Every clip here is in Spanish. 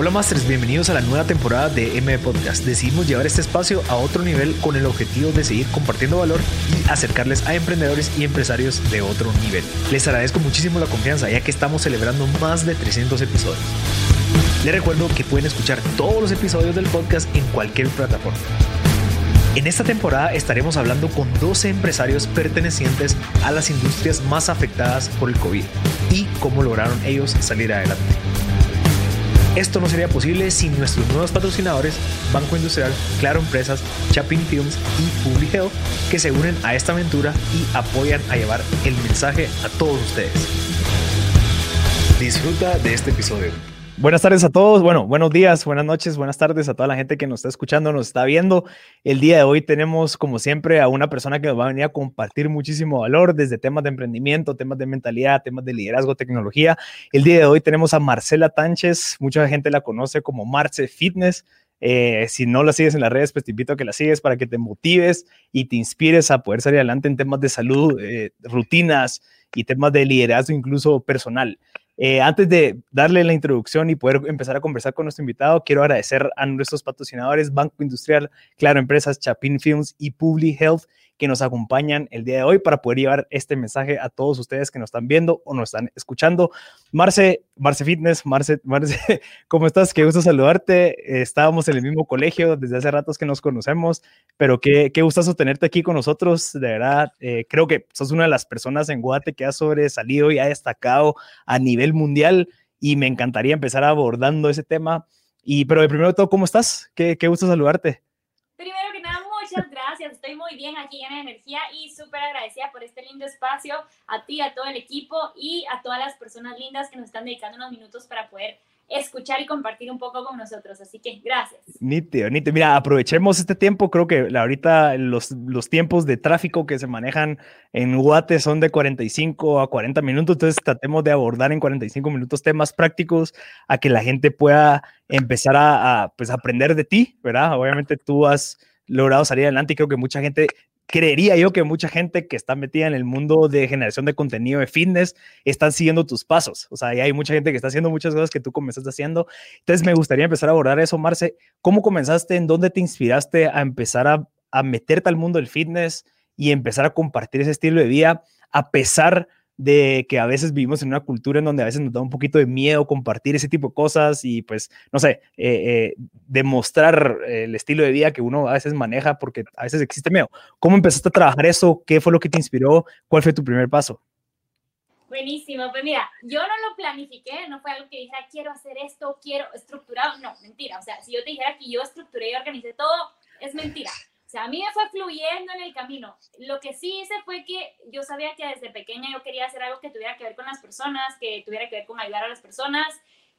Hola Masters, bienvenidos a la nueva temporada de M Podcast. Decidimos llevar este espacio a otro nivel con el objetivo de seguir compartiendo valor y acercarles a emprendedores y empresarios de otro nivel. Les agradezco muchísimo la confianza ya que estamos celebrando más de 300 episodios. Les recuerdo que pueden escuchar todos los episodios del podcast en cualquier plataforma. En esta temporada estaremos hablando con 12 empresarios pertenecientes a las industrias más afectadas por el COVID y cómo lograron ellos salir adelante. Esto no sería posible sin nuestros nuevos patrocinadores Banco Industrial, Claro Empresas, Chapin Films y Public Health que se unen a esta aventura y apoyan a llevar el mensaje a todos ustedes. Disfruta de este episodio. Buenas tardes a todos, bueno, buenos días, buenas noches, buenas tardes a toda la gente que nos está escuchando, nos está viendo. El día de hoy tenemos, como siempre, a una persona que nos va a venir a compartir muchísimo valor desde temas de emprendimiento, temas de mentalidad, temas de liderazgo, tecnología. El día de hoy tenemos a Marcela Tánchez, mucha gente la conoce como Marce Fitness. Eh, si no la sigues en las redes, pues te invito a que la sigues para que te motives y te inspires a poder salir adelante en temas de salud, eh, rutinas y temas de liderazgo incluso personal. Eh, antes de darle la introducción y poder empezar a conversar con nuestro invitado, quiero agradecer a nuestros patrocinadores Banco Industrial, Claro Empresas, Chapin Films y Publi Health que nos acompañan el día de hoy para poder llevar este mensaje a todos ustedes que nos están viendo o nos están escuchando. Marce, Marce Fitness, Marce, Marce, ¿cómo estás? Qué gusto saludarte. Estábamos en el mismo colegio desde hace ratos que nos conocemos, pero qué, qué gustazo tenerte aquí con nosotros. De verdad, eh, creo que sos una de las personas en Guate que ha sobresalido y ha destacado a nivel mundial y me encantaría empezar abordando ese tema. Y, pero de primero todo, ¿cómo estás? Qué, qué gusto saludarte gracias. Estoy muy bien aquí en Energía y súper agradecida por este lindo espacio, a ti, a todo el equipo y a todas las personas lindas que nos están dedicando unos minutos para poder escuchar y compartir un poco con nosotros. Así que gracias. Nítido, nítido. Mira, aprovechemos este tiempo. Creo que ahorita los, los tiempos de tráfico que se manejan en Guate son de 45 a 40 minutos. Entonces tratemos de abordar en 45 minutos temas prácticos a que la gente pueda empezar a, a pues, aprender de ti, ¿verdad? Obviamente tú has logrado salir adelante y creo que mucha gente creería yo que mucha gente que está metida en el mundo de generación de contenido de fitness están siguiendo tus pasos. O sea, hay mucha gente que está haciendo muchas cosas que tú comenzaste haciendo. Entonces, me gustaría empezar a abordar eso, Marce. ¿Cómo comenzaste? ¿En dónde te inspiraste a empezar a, a meterte al mundo del fitness y empezar a compartir ese estilo de vida a pesar de de que a veces vivimos en una cultura en donde a veces nos da un poquito de miedo compartir ese tipo de cosas y pues, no sé, eh, eh, demostrar el estilo de vida que uno a veces maneja porque a veces existe miedo. ¿Cómo empezaste a trabajar eso? ¿Qué fue lo que te inspiró? ¿Cuál fue tu primer paso? Buenísimo, pues mira, yo no lo planifiqué, no fue algo que dijera, quiero hacer esto, quiero estructurado, no, mentira, o sea, si yo te dijera que yo estructuré y organicé todo, es mentira. O sea, a mí me fue fluyendo en el camino. Lo que sí hice fue que yo sabía que desde pequeña yo quería hacer algo que tuviera que ver con las personas, que tuviera que ver con ayudar a las personas.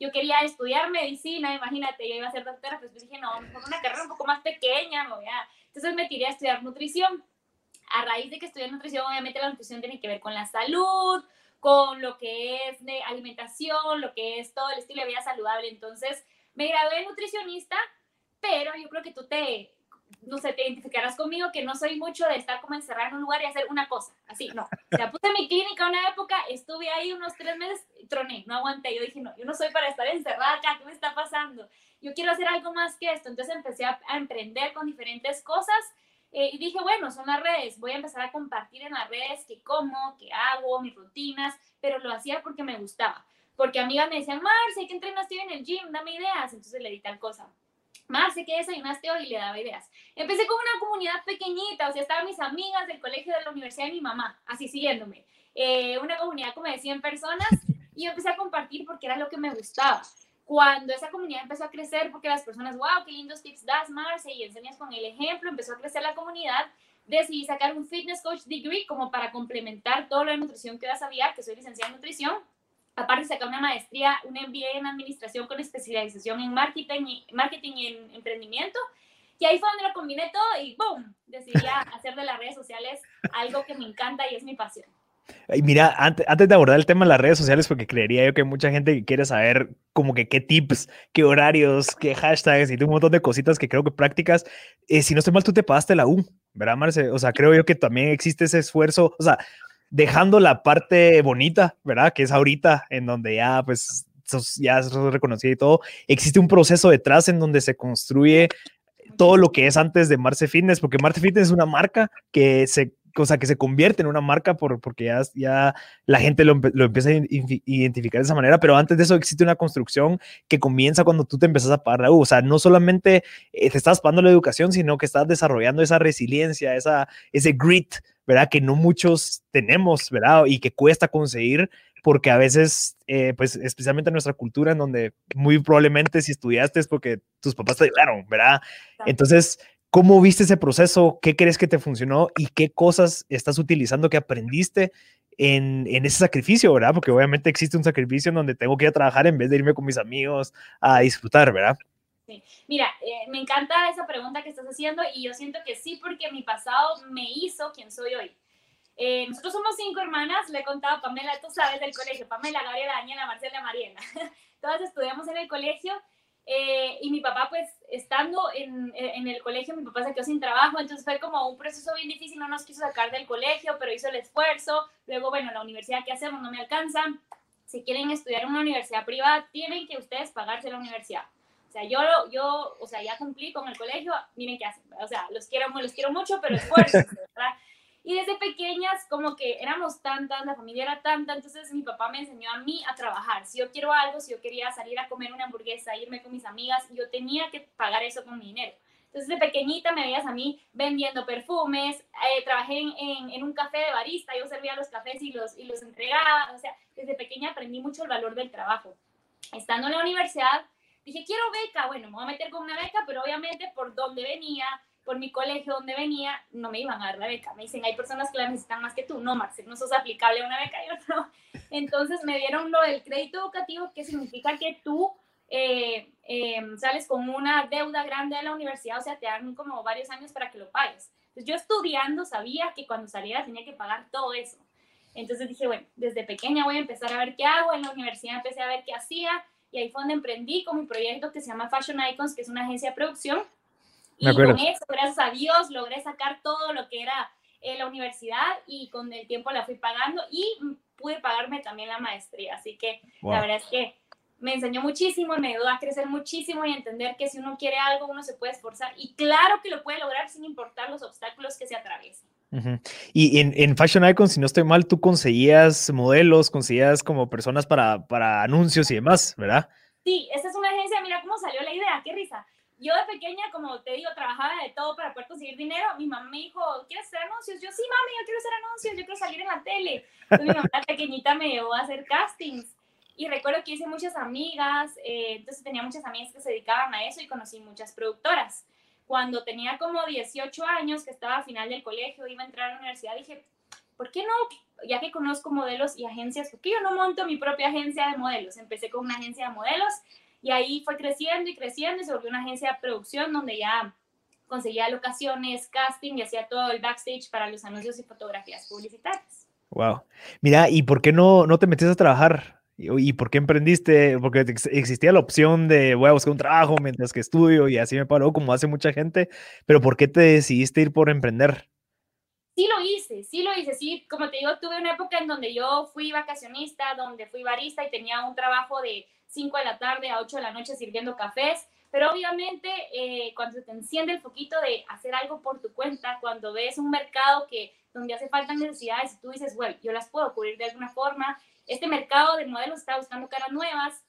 Yo quería estudiar medicina, imagínate, yo iba a ser doctora, pues, pues dije, no, mejor una carrera un poco más pequeña, no. Entonces me tiré a estudiar nutrición. A raíz de que estudié nutrición, obviamente la nutrición tiene que ver con la salud, con lo que es de alimentación, lo que es todo el estilo de vida saludable. Entonces me gradué de nutricionista, pero yo creo que tú te, no sé, te identificarás conmigo que no soy mucho de estar como encerrada en un lugar y hacer una cosa, así, no. O sea, puse mi clínica una época, estuve ahí unos tres meses, troné, no aguanté. Yo dije, no, yo no soy para estar encerrada acá, ¿qué me está pasando? Yo quiero hacer algo más que esto. Entonces empecé a, emprender con diferentes cosas eh, y dije, bueno, son las redes, voy a empezar a compartir en las redes qué como, qué hago, mis rutinas, pero lo hacía porque me gustaba. Porque amigas me decían, Marce, ¿qué entrenas estoy en el gym? Dame ideas. Entonces le di tal cosa sé ¿qué desayunaste hoy? Y le daba ideas. Empecé con una comunidad pequeñita, o sea, estaban mis amigas del colegio de la universidad de mi mamá, así siguiéndome. Eh, una comunidad como de 100 personas y empecé a compartir porque era lo que me gustaba. Cuando esa comunidad empezó a crecer, porque las personas, wow, qué lindos tips das, Marce, y enseñas con el ejemplo, empezó a crecer la comunidad, decidí sacar un Fitness Coach Degree como para complementar todo lo de nutrición que ya sabía, que soy licenciada en nutrición Aparte, sacar una maestría, un MBA en administración con especialización en marketing y, marketing y en emprendimiento. Y ahí fue donde lo combiné todo y ¡boom! Decidí hacer de las redes sociales algo que me encanta y es mi pasión. Y mira, antes, antes, de abordar el tema de las redes sociales, porque creería yo que mucha gente quiere saber como que qué tips, qué horarios, qué hashtags y un montón de cositas que creo que prácticas. Eh, si no estoy mal, tú te pagaste la U, ¿verdad, Marce? O sea, creo yo que también existe ese esfuerzo. O sea, dejando la parte bonita, ¿verdad? Que es ahorita, en donde ya pues ya es reconocida y todo, existe un proceso detrás en donde se construye todo lo que es antes de Marce Fitness, porque Marce Fitness es una marca que se cosa que se convierte en una marca por, porque ya, ya la gente lo, lo, empieza a identificar de esa manera, pero antes de eso existe una construcción que comienza cuando tú te empezás a pagar la U. O sea, no solamente eh, te estás pagando la educación, sino que estás desarrollando esa resiliencia, esa, ese grit, ¿verdad? Que no muchos tenemos, ¿verdad? Y que cuesta conseguir porque a veces, eh, pues especialmente en nuestra cultura, en donde muy probablemente si estudiaste es porque tus papás te ayudaron, ¿verdad? Entonces, ¿Cómo viste ese proceso? ¿Qué crees que te funcionó? ¿Y qué cosas estás utilizando que aprendiste en, en, ese sacrificio, verdad? Porque obviamente existe un sacrificio en donde tengo que ir a trabajar en vez de irme con mis amigos a disfrutar, ¿verdad? Sí. Mira, eh, me encanta esa pregunta que estás haciendo y yo siento que sí, porque mi pasado me hizo quien soy hoy. Eh, nosotros somos cinco hermanas, le he contado a Pamela, tú sabes del colegio, Pamela, Gabriela, Daniela, Marcela, Mariana. Todas estudiamos en el colegio eh, y mi papá, pues, estando en, el colegio, mi papá se quedó sin trabajo, entonces fue como un proceso bien difícil, no nos quiso sacar del colegio, pero hizo el esfuerzo. Luego, bueno, la universidad que hacemos no me alcanza. Si quieren estudiar en una universidad privada, tienen que ustedes pagarse la universidad. O sea, yo, yo, o sea, ya cumplí con el colegio, miren qué hacen. O sea, los quiero, los quiero mucho, pero esfuerzo, ¿verdad? Y desde pequeñas, como que éramos tantas, la familia era tanta, entonces mi papá me enseñó a mí a trabajar. Si yo quiero algo, si yo quería salir a comer una hamburguesa, irme con mis amigas, yo tenía que pagar eso con mi dinero. Entonces, de pequeñita me veías a mí vendiendo perfumes, eh, trabajé en, en, un café de barista, yo servía los cafés y los, y los entregaba. O sea, desde pequeña aprendí mucho el valor del trabajo. Estando en la universidad, dije, quiero beca. Bueno, me voy a meter con una beca, pero obviamente por donde venía, por mi colegio donde venía, no me iban a dar la beca. Me dicen, hay personas que la necesitan más que tú. No, Marcel, no sos aplicable a una beca, yo no. Entonces me dieron lo del crédito educativo, que significa que tú eh, em, sales con una deuda grande de la universidad, o sea, te dan como varios años para que lo pagues. Entonces yo estudiando sabía que cuando saliera tenía que pagar todo eso. Entonces dije, bueno, desde pequeña voy a empezar a ver qué hago. En la universidad empecé a ver qué hacía y ahí fue donde emprendí con mi proyecto que se llama Fashion Icons, que es una agencia de producción y con eso, gracias a Dios, logré sacar todo lo que era eh, la universidad y con el tiempo la fui pagando y pude pagarme también la maestría. Así que la verdad es que me enseñó muchísimo, me ayudó a crecer muchísimo y entender que si uno quiere algo, uno se puede esforzar. Y claro que lo puede lograr sin importar los obstáculos que se atraviesen. Y en, en, Fashion Icon, si no estoy mal, tú conseguías modelos, conseguías como personas para, para anuncios y demás, ¿verdad? Sí, esta es una agencia, mira cómo salió la idea, qué risa yo de pequeña, como te digo, trabajaba de todo para poder conseguir dinero. Mi mamá me dijo, ¿quieres hacer anuncios? Yo, sí, mami, yo quiero hacer anuncios, yo quiero salir en la tele. Entonces mi mamá pequeñita me llevó a hacer castings. Y recuerdo que hice muchas amigas, eh, entonces tenía muchas amigas que se dedicaban a eso y conocí muchas productoras. Cuando tenía como 18 años, que estaba a final del colegio, iba a entrar a la universidad, dije, ¿por qué no? Ya que conozco modelos y agencias, ¿por qué yo no monto mi propia agencia de modelos? Empecé con una agencia de modelos y ahí fue creciendo y creciendo y se volvió una agencia de producción donde ya conseguía locaciones, casting y hacía todo el backstage para los anuncios y fotografías publicitarias. Wow. Mira, ¿y por qué no, no te metiste a trabajar? ¿Y por qué emprendiste? Porque existía la opción de voy a buscar un trabajo mientras que estudio y así me paró como hace mucha gente, pero ¿por qué te decidiste ir por emprender? Sí lo hice, sí lo hice, sí, como te digo, tuve una época en donde yo fui vacacionista, donde fui barista y tenía un trabajo de 5 de la tarde a 8 de la noche sirviendo cafés, pero obviamente eh, cuando te enciende el foquito de hacer algo por tu cuenta, cuando ves un mercado que donde hace falta necesidades y tú dices, bueno, yo las puedo cubrir de alguna forma, este mercado de modelos está buscando caras nuevas,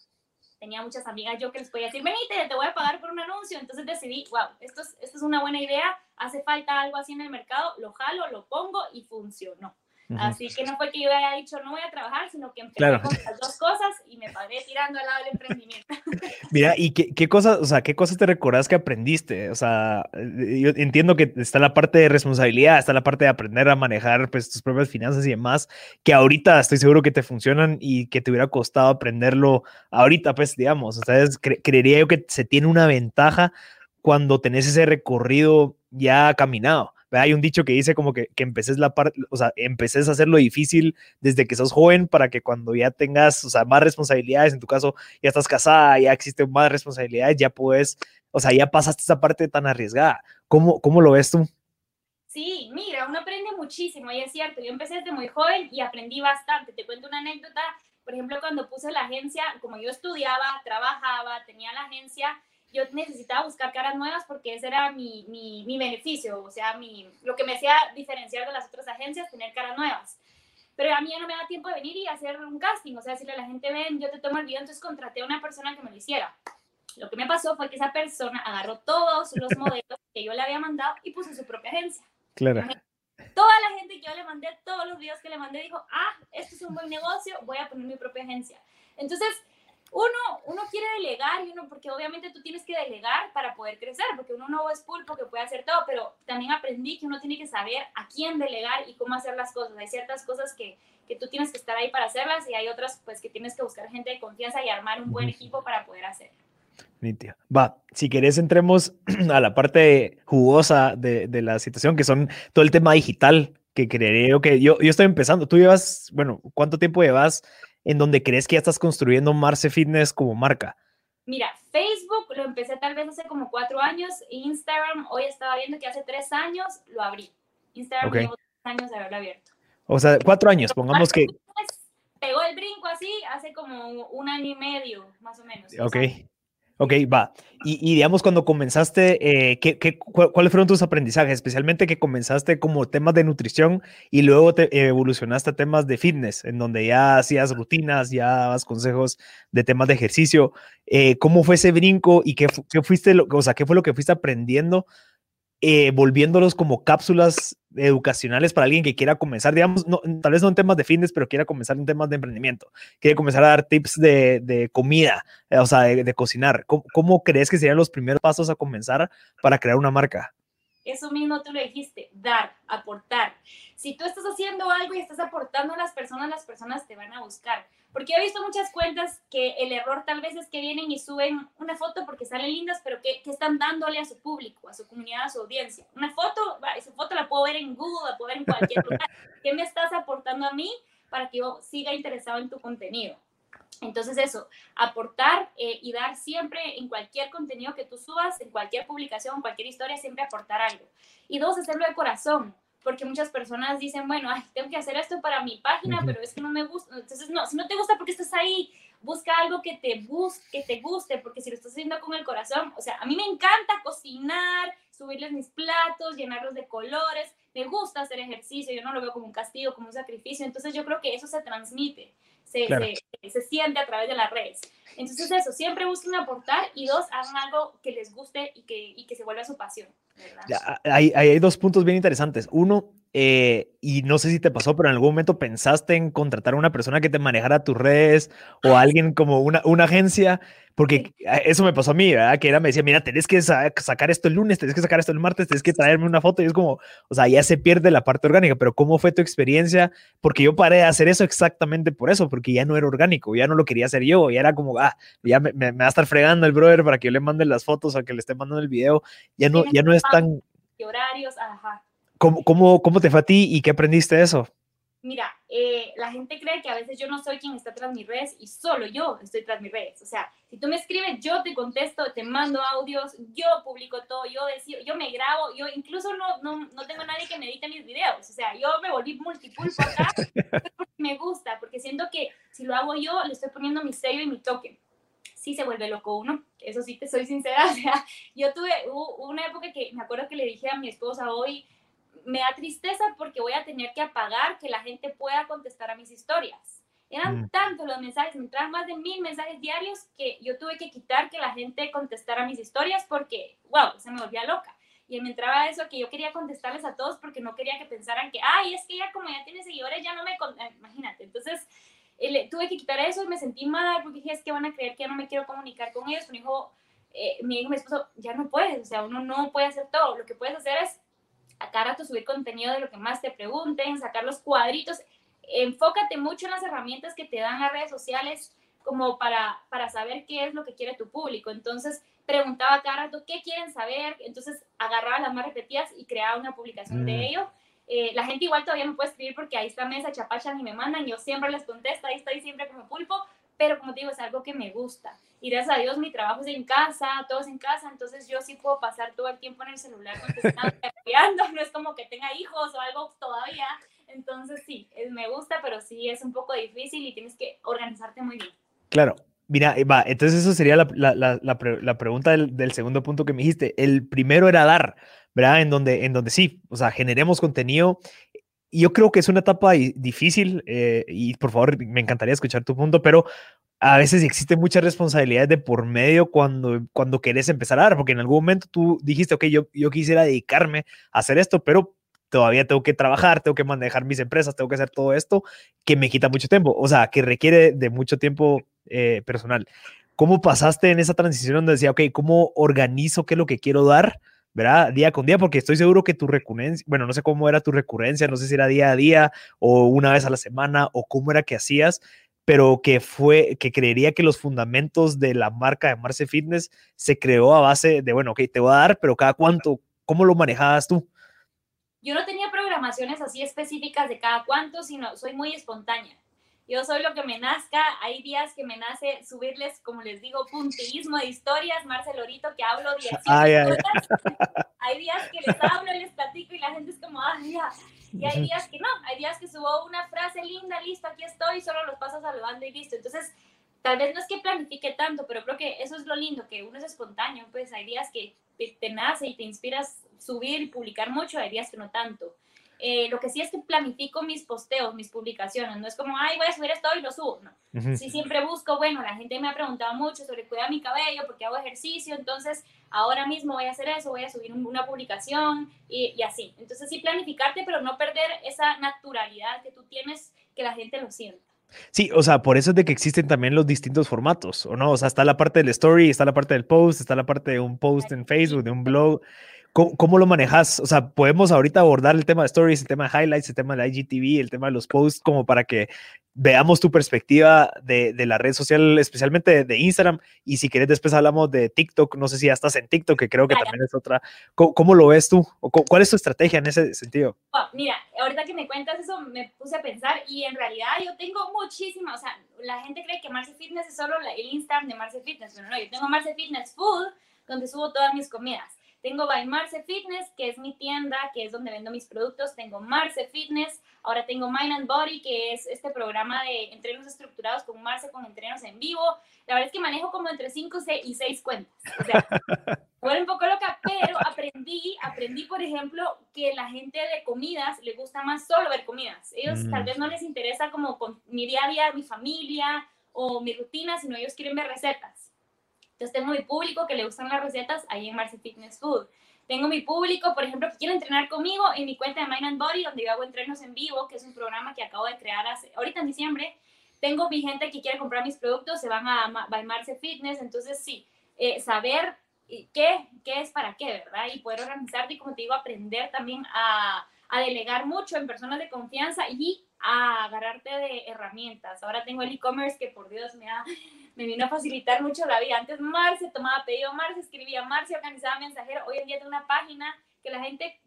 tenía muchas amigas yo que les podía decir, venite, te voy a pagar por un anuncio, entonces decidí, wow, esto es, esto es una buena idea, hace falta algo así en el mercado, lo jalo, lo pongo y funcionó. Así que no fue que yo haya dicho no voy a trabajar, sino que empecé con las dos cosas y me paré tirando al lado del emprendimiento. Mira, ¿y qué, qué, cosas, o sea, qué cosas te recordás que aprendiste? O sea, yo entiendo que está la parte de responsabilidad, está la parte de aprender a manejar pues, tus propias finanzas y demás, que ahorita estoy seguro que te funcionan y que te hubiera costado aprenderlo ahorita, pues, digamos. O sea, creería yo que se tiene una ventaja cuando tenés ese recorrido ya caminado. Hay un dicho que dice como que, que empeces la parte, o sea, empeces a hacerlo difícil desde que sos joven para que cuando ya tengas, o sea, más responsabilidades, en tu caso ya estás casada, ya existen más responsabilidades, ya puedes, o sea, ya pasaste esa parte tan arriesgada. ¿Cómo, cómo lo ves tú? Sí, mira, uno aprende muchísimo y es cierto, yo empecé desde muy joven y aprendí bastante. Te cuento una anécdota por ejemplo, cuando puse la agencia, como yo estudiaba, trabajaba, tenía la agencia, yo necesitaba buscar caras nuevas porque ese era mi, mi, mi beneficio, o sea, mi, lo que me hacía diferenciar de las otras agencias, tener caras nuevas. Pero a mí ya no me da tiempo de venir y hacer un casting, o sea, decirle a la gente, ven, yo te tomo el video, entonces contraté a una persona que me lo hiciera. Lo que me pasó fue que esa persona agarró todos los modelos que yo le había mandado y puso su propia agencia. Claro. Toda la gente que yo le mandé, todos los videos que le mandé, dijo, ah, esto es un buen negocio, voy a poner mi propia agencia. Entonces, uno, uno quiere delegar, y uno, porque obviamente tú tienes que delegar para poder crecer, porque uno no es pulpo que puede hacer todo, pero también aprendí que uno tiene que saber a quién delegar y cómo hacer las cosas. Hay ciertas cosas que, que tú tienes que estar ahí para hacerlas y hay otras pues que tienes que buscar gente de confianza y armar un buen equipo para poder hacer. Va, si querés entremos a la parte jugosa de, de, la situación, que son todo el tema digital, que creo que yo, yo estoy empezando. Tú llevas, bueno, ¿cuánto tiempo llevas en donde crees que ya estás construyendo Marce Fitness como marca? Mira, Facebook lo empecé tal vez hace como cuatro años, Instagram hoy estaba viendo que hace tres años lo abrí. Instagram okay. llevo tres años de haberlo abierto. O sea, cuatro años, pongamos que... Pegó el brinco así hace como un año y medio, más o menos. Ok. Ok, va. Y, y, digamos, cuando comenzaste, eh, ¿qué, qué, ¿cuáles fueron tus aprendizajes? Especialmente que comenzaste como temas de nutrición y luego te evolucionaste a temas de fitness, en donde ya hacías rutinas, ya dabas consejos de temas de ejercicio. Eh, ¿Cómo fue ese brinco y qué, qué fuiste, lo, o sea, qué fue lo que fuiste aprendiendo eh, volviéndolos como cápsulas educacionales para alguien que quiera comenzar, digamos, no, tal vez no en temas de fitness, pero quiera comenzar en temas de emprendimiento, quiere comenzar a dar tips de, de comida, eh, o sea, de, cocinar. ¿Cómo, ¿Cómo, crees que serían los primeros pasos a comenzar para crear una marca? Eso mismo tú lo dijiste, dar, aportar. Si tú estás haciendo algo y estás aportando a las personas, las personas te van a buscar. Porque he visto muchas cuentas que el error tal vez es que vienen y suben una foto porque salen lindas, pero que, que están dándole a su público, a su comunidad, a su audiencia. Una foto, esa foto la puedo ver en Google, la puedo ver en cualquier lugar. ¿Qué me estás aportando a mí para que yo siga interesado en tu contenido? Entonces eso, aportar eh, y dar siempre en cualquier contenido que tú subas, en cualquier publicación, en cualquier historia, siempre aportar algo. Y dos, hacerlo de corazón, porque muchas personas dicen, bueno, ay, tengo que hacer esto para mi página, pero es que no me gusta. Entonces, no, si no te gusta, porque estás ahí? Busca algo que te, bus que te guste, porque si lo estás haciendo con el corazón, o sea, a mí me encanta cocinar, subirles mis platos, llenarlos de colores, me gusta hacer ejercicio, yo no lo veo como un castigo, como un sacrificio, entonces yo creo que eso se transmite se, claro. se, se, siente a través de las redes. Entonces eso, siempre busquen aportar y dos, hagan algo que les guste y que, y que se vuelva su pasión. Hay, hay, dos puntos bien interesantes. Uno, eh, y no sé si te pasó, pero en algún momento pensaste en contratar a una persona que te manejara tus redes o alguien como una, una agencia porque eso me pasó a mí, ¿verdad? Que era, me decía, mira, tenés que sacar esto el lunes, tenés que sacar esto el martes, tenés que traerme una foto y es como, o sea, ya se pierde la parte orgánica, pero ¿cómo fue tu experiencia? Porque yo paré de hacer eso exactamente por eso, porque ya no era orgánico, ya no lo quería hacer yo, ya era como, ah, ya me, me, me va a estar fregando el brother para que yo le mande las fotos o que le esté mandando el video, ya no, ya no es tan... Horarios, ajá. ¿Cómo, cómo, ¿Cómo te fue a ti y qué aprendiste de eso? mira, eh, la gente cree que a veces yo no soy quien está tras mis redes y solo yo estoy tras mis redes. O sea, si tú me escribes, yo te contesto, te mando audios, yo publico todo, yo decido, yo me grabo, yo incluso no, no, no tengo nadie que me edite mis videos. O sea, yo me volví multipulpo acá porque me gusta, porque siento que si lo hago yo, le estoy poniendo mi sello y mi toque. Sí se vuelve loco uno, eso sí te soy sincera. O sea, yo tuve una época que me acuerdo que le dije a mi esposa hoy, me da tristeza porque voy a tener que apagar que la gente pueda contestar a mis historias. Eran mm. tantos los mensajes, me entraban más de mil mensajes diarios que yo tuve que quitar que la gente contestara mis historias porque, wow, se me volvía loca. Y me entraba eso que yo quería contestarles a todos porque no quería que pensaran que, ay, es que ya como ya tiene seguidores, ya no me... Eh, imagínate. Entonces, tuve que quitar eso y me sentí mal porque dije, es que van a creer que ya no me quiero comunicar con ellos. Me dijo, eh, mi hijo, mi esposo, ya no puedes, o sea, uno no puede hacer todo. Lo que puedes hacer es a cada rato subir contenido de lo que más te pregunten, sacar los cuadritos. Enfócate mucho en las herramientas que te dan las redes sociales como para, para saber qué es lo que quiere tu público. Entonces, preguntaba a cada rato qué quieren saber, entonces agarraba las más repetidas y creaba una publicación mm. de ello. Eh, la gente igual todavía me puede escribir porque ahí está mesa, chapachan y me mandan, yo siempre les contesto, ahí estoy siempre como pulpo, pero como te digo, es algo que me gusta. Y gracias a Dios mi trabajo es en casa, todo es en casa, entonces yo sí puedo pasar todo el tiempo en el celular contestando, no es como que tenga hijos o algo todavía. Entonces sí, me gusta, pero sí es un poco difícil y tienes que organizarte muy bien. Claro, Mira, va, entonces eso sería la, la, la, pregunta del, del, segundo punto que me dijiste. El primero era dar, ¿verdad? En donde, en donde sí, o sea, generemos contenido. Yo creo que es una etapa difícil eh, y por favor, me encantaría escuchar tu punto, pero a veces existe mucha responsabilidad de por medio cuando, cuando querés empezar a dar, porque en algún momento tú dijiste, ok, yo, yo quisiera dedicarme a hacer esto, pero todavía tengo que trabajar, tengo que manejar mis empresas, tengo que hacer todo esto que me quita mucho tiempo, o sea, que requiere de mucho tiempo eh, personal. ¿Cómo pasaste en esa transición donde decía, ok, ¿cómo organizo qué es lo que quiero dar? ¿Verdad? Día con día, porque estoy seguro que tu recurrencia, bueno, no sé cómo era tu recurrencia, no sé si era día a día o una vez a la semana o cómo era que hacías, pero que fue, que creería que los fundamentos de la marca de Marce Fitness se creó a base de, bueno, ok, te voy a dar, pero cada cuánto, ¿cómo lo manejabas tú? Yo no tenía programaciones así específicas de cada cuánto, sino soy muy espontánea. Yo soy lo que me nazca. Hay días que me nace subirles, como les digo, puntillismo de historias. Marcelorito, que hablo 10 ay, Hay días que les hablo, les platico y la gente es como, ay, ya. Y hay días que no. Hay días que subo una frase linda, listo, aquí estoy, solo los paso saludando y listo. Entonces, tal vez no es que planifique tanto, pero creo que eso es lo lindo, que uno es espontáneo. Pues hay días que te nace y te inspiras subir y publicar mucho, hay días que no tanto. Eh, lo que sí es que planifico mis posteos, mis publicaciones. No es como, ay, voy a subir esto y lo subo. No. Sí, siempre busco, bueno, la gente me ha preguntado mucho sobre cuidar mi cabello porque hago ejercicio, entonces ahora mismo voy a hacer eso, voy a subir una publicación y, y así. Entonces sí planificarte, pero no perder esa naturalidad que tú tienes, que la gente lo sienta. Sí, o sea, por eso es de que existen también los distintos formatos, ¿o no? O sea, está la parte del story, está la parte del post, está la parte de un post en Facebook, de un blog. ¿Cómo, lo manejas? O sea, podemos ahorita abordar el tema de stories, el tema de highlights, el tema de la IGTV, el tema de los posts, como para que veamos tu perspectiva de, de la red social, especialmente de, Instagram. Y si quieres, después hablamos de TikTok. No sé si ya estás en TikTok, que creo que también es otra. ¿Cómo, lo ves tú? ¿O ¿Cuál es tu estrategia en ese sentido? mira, ahorita que me cuentas eso, me puse a pensar y en realidad yo tengo muchísima, o sea, la gente cree que Marce Fitness es solo el Instagram de Marce Fitness, pero no, yo tengo Marce Fitness Food, donde subo todas mis comidas tengo By Marce Fitness, que es mi tienda, que es donde vendo mis productos. Tengo Marce Fitness. Ahora tengo Mind and Body, que es este programa de entrenos estructurados con Marce, con entrenos en vivo. La verdad es que manejo como entre 5 y 6 cuentas. O sea, fue un poco loca, pero aprendí, aprendí, por ejemplo, que la gente de comidas le gusta más solo ver comidas. Ellos tal mm. vez no les interesa como con mi día a día, mi familia o mi rutina, sino ellos quieren ver recetas. Entonces tengo mi público que le gustan las recetas ahí en Marcy Fitness Food. Tengo mi público, por ejemplo, que quiere entrenar conmigo en mi cuenta de Mind and Body, donde yo hago entrenos en vivo, que es un programa que acabo de crear hace, ahorita en diciembre. Tengo mi gente que quiere comprar mis productos, se van a By Fitness. Entonces, sí, eh, saber qué, qué es para qué, ¿verdad? Y poder organizarte y, como te digo, aprender también a, a delegar mucho en personas de confianza y a agarrarte de herramientas. Ahora tengo el e-commerce que por Dios me, ha, me vino a facilitar mucho la vida. Antes Marce tomaba pedido, Marce escribía, Marce organizaba mensajero. Hoy en día tengo una página que la gente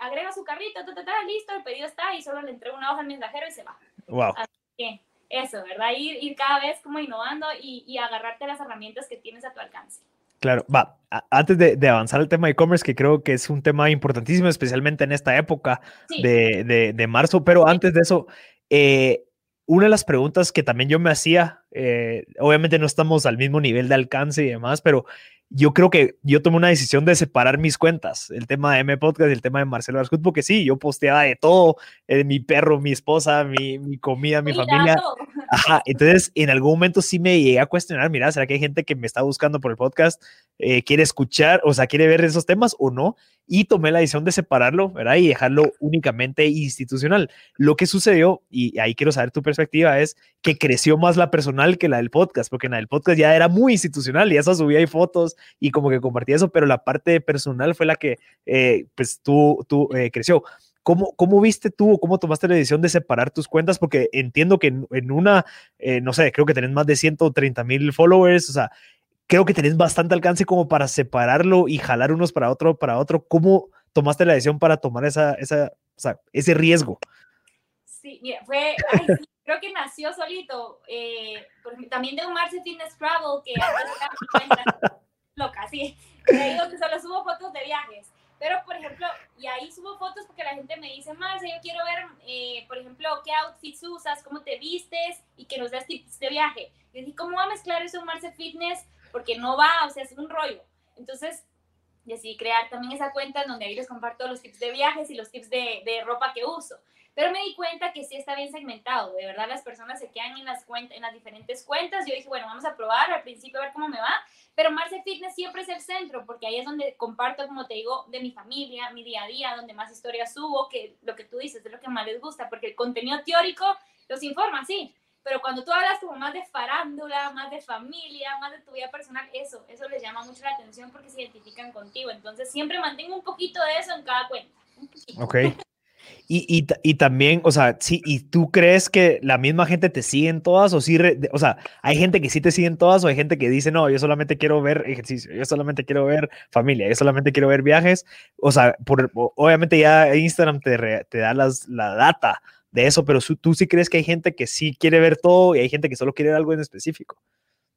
agrega su carrito, listo, el pedido está y solo le entrego una hoja al mensajero y se va. Wow. Así que eso, ¿verdad? Ir, ir cada vez como innovando y, y agarrarte las herramientas que tienes a tu alcance. Claro, va, antes de, avanzar al tema de e-commerce, que creo que es un tema importantísimo, especialmente en esta época de, marzo, pero antes de eso, eh, una de las preguntas que también yo me hacía, eh, obviamente no estamos al mismo nivel de alcance y demás, pero yo creo que yo tomé una decisión de separar mis cuentas, el tema de M Podcast y el tema de Marcelo Arscut, porque sí, yo posteaba de todo, eh, mi perro, mi esposa, mi, mi comida, mi familia. Ajá, entonces en algún momento sí me llegué a cuestionar, mira, ¿será que hay gente que me está buscando por el podcast, eh, quiere escuchar, o sea, quiere ver esos temas o no? y tomé la decisión de separarlo, ¿verdad? Y dejarlo únicamente institucional. Lo que sucedió, y ahí quiero saber tu perspectiva, es que creció más la personal que la del podcast, porque en la del podcast ya era muy institucional y eso subía ahí fotos y como que compartía eso, pero la parte personal fue la que, eh, pues, tú, tú eh, creció. ¿Cómo, ¿Cómo, viste tú o cómo tomaste la decisión de separar tus cuentas? Porque entiendo que en, una, eh, no sé, creo que tenés más de 130 mil followers, o sea, creo que tenés bastante alcance como para separarlo y jalar unos para otro, para otro. ¿Cómo tomaste la decisión para tomar esa, esa, o sea, ese riesgo? Sí, fue, creo que nació solito. Eh, también de un Marce Fitness Travel, que loca, sí. Te digo que solo subo fotos de viajes. Pero, por ejemplo, y ahí subo fotos porque la gente me dice, Marce, yo quiero ver, eh, por ejemplo, qué outfits usas, cómo te vistes y que nos des tips de viaje. Y dije, ¿cómo va a mezclar eso en Marce Fitness? Porque no va, o sea, es un rollo. Entonces, decidí crear también esa cuenta en donde ahí les comparto los tips de viajes y los tips de, de ropa que uso. Pero me di cuenta que sí está bien segmentado. De verdad, las personas se quedan en las, cuentas, en las diferentes cuentas. Yo dije, bueno, vamos a probar al principio a ver cómo me va. Pero Marce Fitness siempre es el centro, porque ahí es donde comparto, como te digo, de mi familia, mi día a día, donde más historias subo, que lo que tú dices es lo que más les gusta, porque el contenido teórico los informa, sí. Pero cuando tú hablas como más de farándula, más de familia, más de tu vida personal, eso, eso les llama mucho la atención porque se identifican contigo. Entonces siempre mantengo un poquito de eso en cada cuenta. Ok. Y, y, también, o sea, sí, ¿y tú crees que la misma gente te sigue en todas? O sí, o sea, hay gente que sí te sigue en todas o hay gente que dice, no, yo solamente quiero ver ejercicio, yo solamente quiero ver familia, yo solamente quiero ver viajes. O sea, obviamente ya Instagram te, te da las, la data de eso, pero tú sí crees que hay gente que sí quiere ver todo y hay gente que solo quiere algo en específico.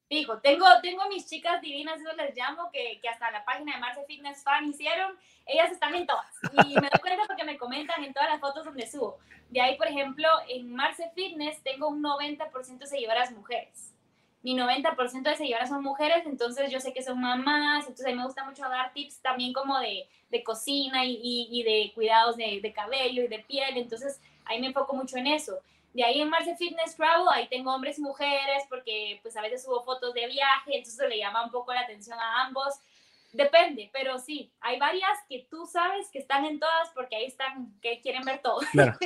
Dijo, tengo, tengo mis chicas divinas, eso les llamo, que, que hasta la página de Marce Fitness Fan hicieron. Ellas están en todas. Y me doy cuenta porque me comentan en todas las fotos donde subo. De ahí, por ejemplo, en Marce Fitness tengo un 90% de seguidoras mujeres. Mi 90% de seguidoras son mujeres, entonces yo sé que son mamás, entonces a mí me gusta mucho dar tips también como de, de cocina y, y, y, de cuidados de, de cabello y de piel. Entonces ahí me enfoco mucho en eso. De ahí en Marce Fitness Travel, ahí tengo hombres y mujeres, porque pues a veces subo fotos de viaje, entonces le llama un poco la atención a ambos. Depende, pero sí, hay varias que tú sabes que están en todas porque ahí están, que quieren ver todo. Claro,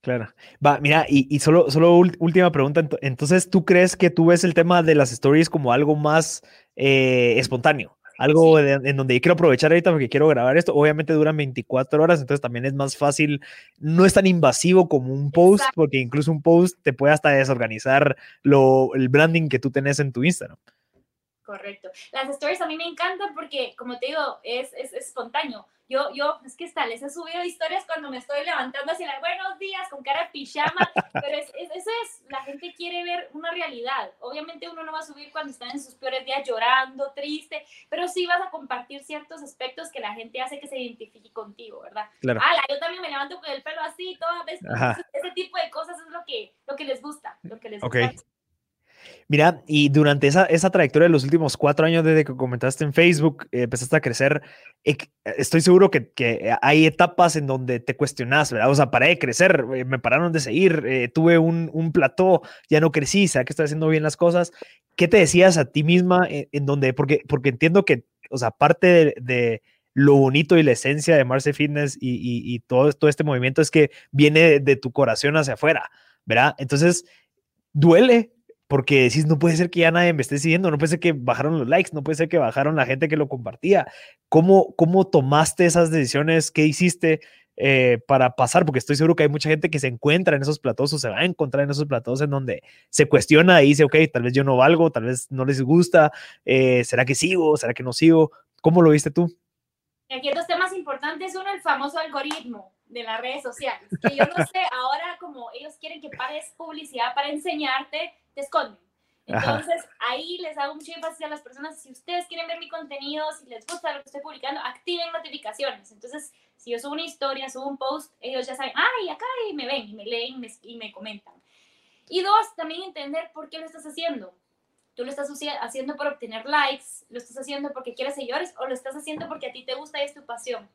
claro. Va, mira, y, y solo, solo última pregunta. Entonces, ¿tú crees que tú ves el tema de las stories como algo más eh, espontáneo? Algo en donde quiero aprovechar ahorita porque quiero grabar esto. Obviamente duran 24 horas, entonces también es más fácil, no es tan invasivo como un post, porque incluso un post te puede hasta desorganizar lo, el branding que tú tenés en tu Instagram. Correcto. Las stories a mí me encantan porque, como te digo, es, es, es espontáneo. Yo, yo, es que está, les he subido historias cuando me estoy levantando así, la, buenos días, con cara de pijama, pero es, es, eso es, la gente quiere ver una realidad. Obviamente uno no va a subir cuando están en sus peores días llorando, triste, pero sí vas a compartir ciertos aspectos que la gente hace que se identifique contigo, ¿verdad? Claro. Ala, yo también me levanto con el pelo así, todas veces, ese tipo de cosas es lo que, lo que les gusta, lo que les okay. gusta. Mira, y durante esa, esa trayectoria de los últimos cuatro años desde que comentaste en Facebook, eh, empezaste a crecer, eh, estoy seguro que, que, hay etapas en donde te cuestionas, ¿verdad? O sea, paré de crecer, eh, me pararon de seguir, eh, tuve un, un plató, ya no crecí, ¿sabes que estoy haciendo bien las cosas? ¿Qué te decías a ti misma en, en donde, porque, porque entiendo que, o sea, parte de, de lo bonito y la esencia de Marce Fitness y, y, y, todo, todo este movimiento es que viene de, de tu corazón hacia afuera, ¿verdad? Entonces, duele porque decís, no puede ser que ya nadie me esté siguiendo, no puede ser que bajaron los likes, no puede ser que bajaron la gente que lo compartía. ¿Cómo, cómo tomaste esas decisiones? ¿Qué hiciste eh, para pasar? Porque estoy seguro que hay mucha gente que se encuentra en esos platos o se va a encontrar en esos platos en donde se cuestiona y dice, ok, tal vez yo no valgo, tal vez no les gusta, eh, ¿será que sigo? ¿Será que no sigo? ¿Cómo lo viste tú? Aquí hay dos temas importantes. Uno, el famoso algoritmo de las redes sociales. Que yo no sé, ahora como ellos quieren que pares publicidad para enseñarte, te esconden. Entonces, Ajá. ahí les hago mucho énfasis a las personas, si ustedes quieren ver mi contenido, si les gusta lo que estoy publicando, activen notificaciones. Entonces, si yo subo una historia, subo un post, ellos ya saben, ay, acá y me ven, y me leen me, y me comentan. Y dos, también entender por qué lo estás haciendo. Tú lo estás haciendo por obtener likes, lo estás haciendo porque quieres seguidores o lo estás haciendo porque a ti te gusta y es tu pasión.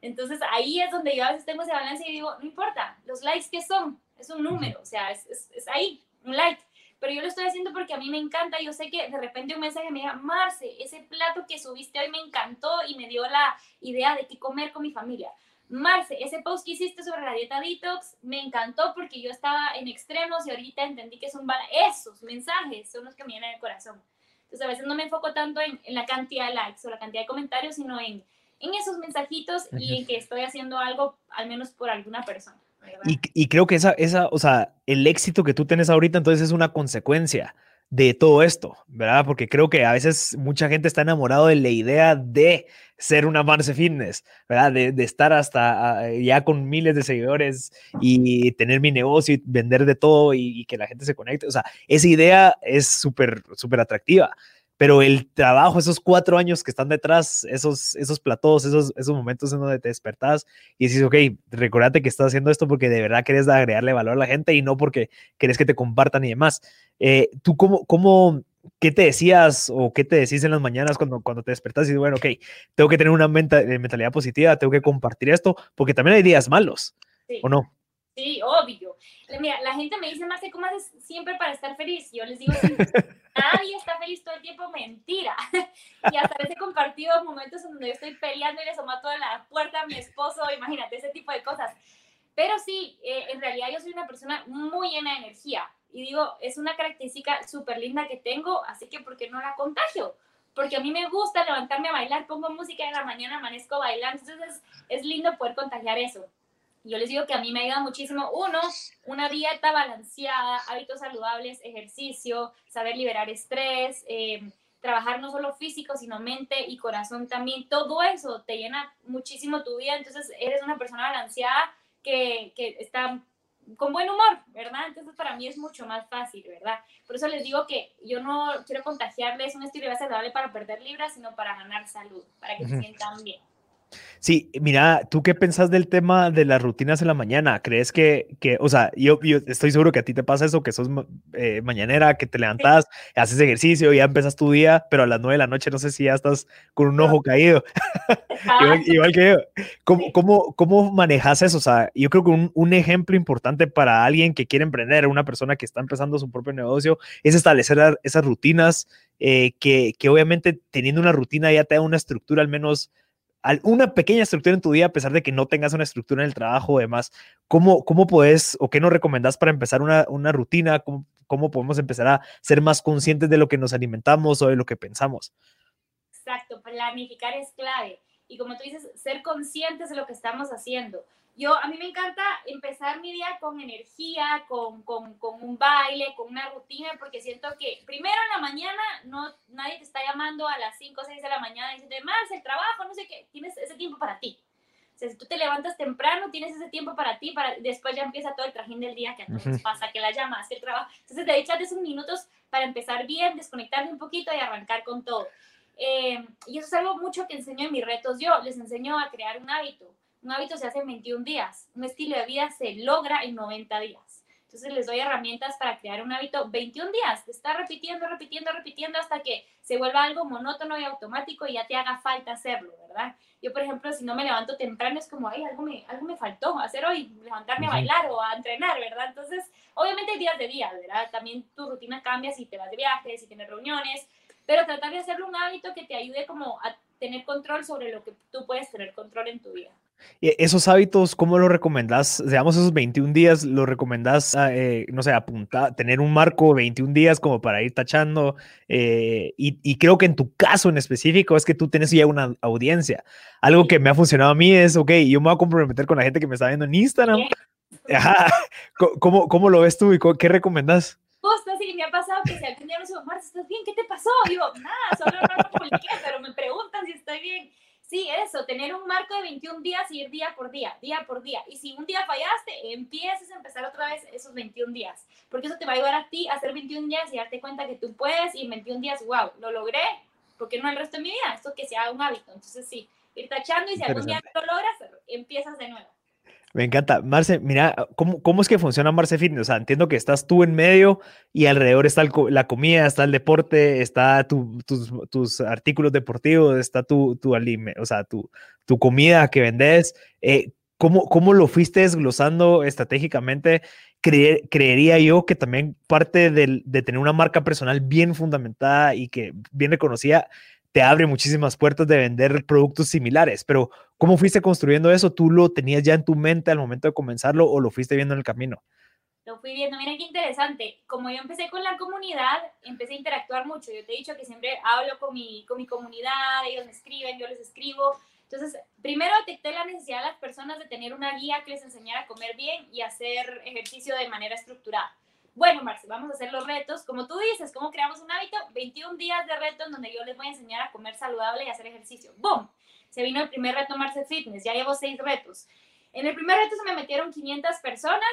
Entonces ahí es donde yo a veces tengo ese balance y digo, no importa, los likes que son, es un número, o sea, es, es, es ahí, un like pero yo lo estoy haciendo porque a mí me encanta. Yo sé que de repente un mensaje me diga, Marce, ese plato que subiste hoy me encantó y me dio la idea de qué comer con mi familia. Marce, ese post que hiciste sobre la dieta detox me encantó porque yo estaba en extremos y ahorita entendí que son esos mensajes son los que me llenan el corazón. Entonces a veces no me enfoco tanto en, en la cantidad de likes o la cantidad de comentarios, sino en, en esos mensajitos y en que estoy haciendo algo al menos por alguna persona. Y, y, creo que esa, esa, o sea, el éxito que tú tienes ahorita entonces es una consecuencia de todo esto, ¿verdad? Porque creo que a veces mucha gente está enamorado de la idea de ser una Marce Fitness, ¿verdad? De, de estar hasta uh, ya con miles de seguidores y tener mi negocio y vender de todo y, y, que la gente se conecte. O sea, esa idea es súper, súper atractiva. Pero el trabajo, esos cuatro años que están detrás, esos, esos platós, esos, esos momentos en donde te despertás y dices, ok, recordate que estás haciendo esto porque de verdad querés agregarle valor a la gente y no porque querés que te compartan y demás. Eh, ¿Tú cómo, cómo, qué te decías o qué te decís en las mañanas cuando, cuando te despertas y dices, bueno, ok, tengo que tener una eh, mentalidad positiva, tengo que compartir esto, porque también hay días malos, ¿o no? Sí, obvio. Mira, la gente me dice, Marce, ¿cómo haces siempre para estar feliz? yo les digo, nadie está feliz todo el tiempo, mentira. y hasta veces he compartido momentos en donde yo estoy peleando y le somato a la puerta a mi esposo, imagínate, ese tipo de cosas. Pero sí, eh, en realidad yo soy una persona muy llena de energía. Y digo, es una característica súper linda que tengo, así que ¿por qué no la contagio? Porque a mí me gusta levantarme a bailar, pongo música en la mañana, amanezco bailando, entonces es, es lindo poder contagiar eso yo les digo que a mí me ayuda muchísimo, uno, una dieta balanceada, hábitos saludables, ejercicio, saber liberar estrés, eh, trabajar no solo físico, sino mente y corazón también. Todo eso te llena muchísimo tu vida, entonces eres una persona balanceada que, que está con buen humor, ¿verdad? Entonces para mí es mucho más fácil, ¿verdad? Por eso les digo que yo no quiero contagiarles un estilo de vida saludable para perder libras, sino para ganar salud, para que se sientan bien. Sí, mira, ¿tú qué pensás del tema de las rutinas en la mañana? ¿Crees que, que o sea, yo, yo estoy seguro que a ti te pasa eso, que sos eh, mañanera, que te levantas, haces ejercicio, ya empezas tu día, pero a las nueve de la noche no sé si ya estás con un ojo caído. igual, que yo. ¿Cómo, cómo, cómo manejas eso? O sea, yo creo que un, un, ejemplo importante para alguien que quiere emprender, una persona que está empezando su propio negocio, es establecer esas rutinas eh, que, que obviamente teniendo una rutina ya te da una estructura al menos una pequeña estructura en tu día, a pesar de que no tengas una estructura en el trabajo o demás, ¿cómo, cómo puedes o qué nos recomendás para empezar una, una rutina? ¿Cómo, ¿Cómo podemos empezar a ser más conscientes de lo que nos alimentamos o de lo que pensamos? Exacto, planificar es clave. Y como tú dices, ser conscientes de lo que estamos haciendo. Yo, a mí me encanta empezar mi día con energía, con, con, con, un baile, con una rutina, porque siento que primero en la mañana no, nadie te está llamando a las 5 o 6 de la mañana y diciendo, más el trabajo, no sé qué, tienes ese tiempo para ti. O sea, si tú te levantas temprano, tienes ese tiempo para ti, para, después ya empieza todo el trajín del día que a todos pasa, que la llamas, el trabajo. Entonces te echas esos minutos para empezar bien, desconectarte un poquito y arrancar con todo. Eh, y eso es algo mucho que enseño en mis retos yo, les enseño a crear un hábito un hábito se hace en 21 días, un estilo de vida se logra en 90 días. Entonces les doy herramientas para crear un hábito 21 días, de estar repitiendo, repitiendo, repitiendo hasta que se vuelva algo monótono y automático y ya te haga falta hacerlo, ¿verdad? Yo, por ejemplo, si no me levanto temprano es como, ay, algo me, algo me faltó hacer hoy, levantarme a bailar o a entrenar, ¿verdad? Entonces, obviamente hay días de días, ¿verdad? También tu rutina cambia si te vas de viaje, si tienes reuniones, pero tratar de hacerlo un hábito que te ayude como a tener control sobre lo que tú puedes tener control en tu vida. ¿Y esos hábitos, cómo los recomendás? Digamos, esos 21 días, ¿los recomendás, eh, no sé, apuntar, tener un marco de 21 días como para ir tachando? Eh, y, y, creo que en tu caso en específico es que tú tienes ya una audiencia. Algo que me ha funcionado a mí es, ok, yo me voy a comprometer con la gente que me está viendo en Instagram. Ajá. ¿Cómo, ¿Cómo, lo ves tú y qué recomendás? Justo así me ha pasado que si algún día no se Marta, ¿estás bien? ¿Qué te pasó? Digo, nada, solo no lo publiqué, pero me preguntan si estoy bien. Sí, eso, tener un marco de 21 días y ir día por día, día por día. Y si un día fallaste, empieces a empezar otra vez esos 21 días. Porque eso te va a ayudar a ti a hacer 21 días y darte cuenta que tú puedes y en 21 días, wow, lo logré. porque no el resto de mi vida? Esto que sea un hábito. Entonces sí, ir tachando y si algún día no lo logras, empiezas de nuevo. Me encanta. Marce, mira, ¿cómo, ¿cómo, es que funciona Marce Fitness? O sea, entiendo que estás tú en medio y alrededor está la comida, está el deporte, está tus, tus, artículos deportivos, está tu, tu o sea, tu, tu comida que vendes. Eh, ¿cómo, ¿Cómo lo fuiste desglosando estratégicamente? creería yo que también parte de, de tener una marca personal bien fundamentada y que bien reconocida te abre muchísimas puertas de vender productos similares, pero ¿cómo fuiste construyendo eso? ¿Tú lo tenías ya en tu mente al momento de comenzarlo o lo fuiste viendo en el camino? Lo fui viendo, mira qué interesante. Como yo empecé con la comunidad, empecé a interactuar mucho. Yo te he dicho que siempre hablo con mi, con mi comunidad, ellos me escriben, yo les escribo. Entonces, primero detecté la necesidad de las personas de tener una guía que les enseñara a comer bien y hacer ejercicio de manera estructurada. Bueno, Marce, vamos a hacer los retos. Como tú dices, ¿cómo creamos un hábito? 21 días de reto en donde yo les voy a enseñar a comer saludable y hacer ejercicio. ¡Boom! Se vino el primer reto Marce Fitness. Ya llevo seis retos. En el primer reto se me metieron 500 personas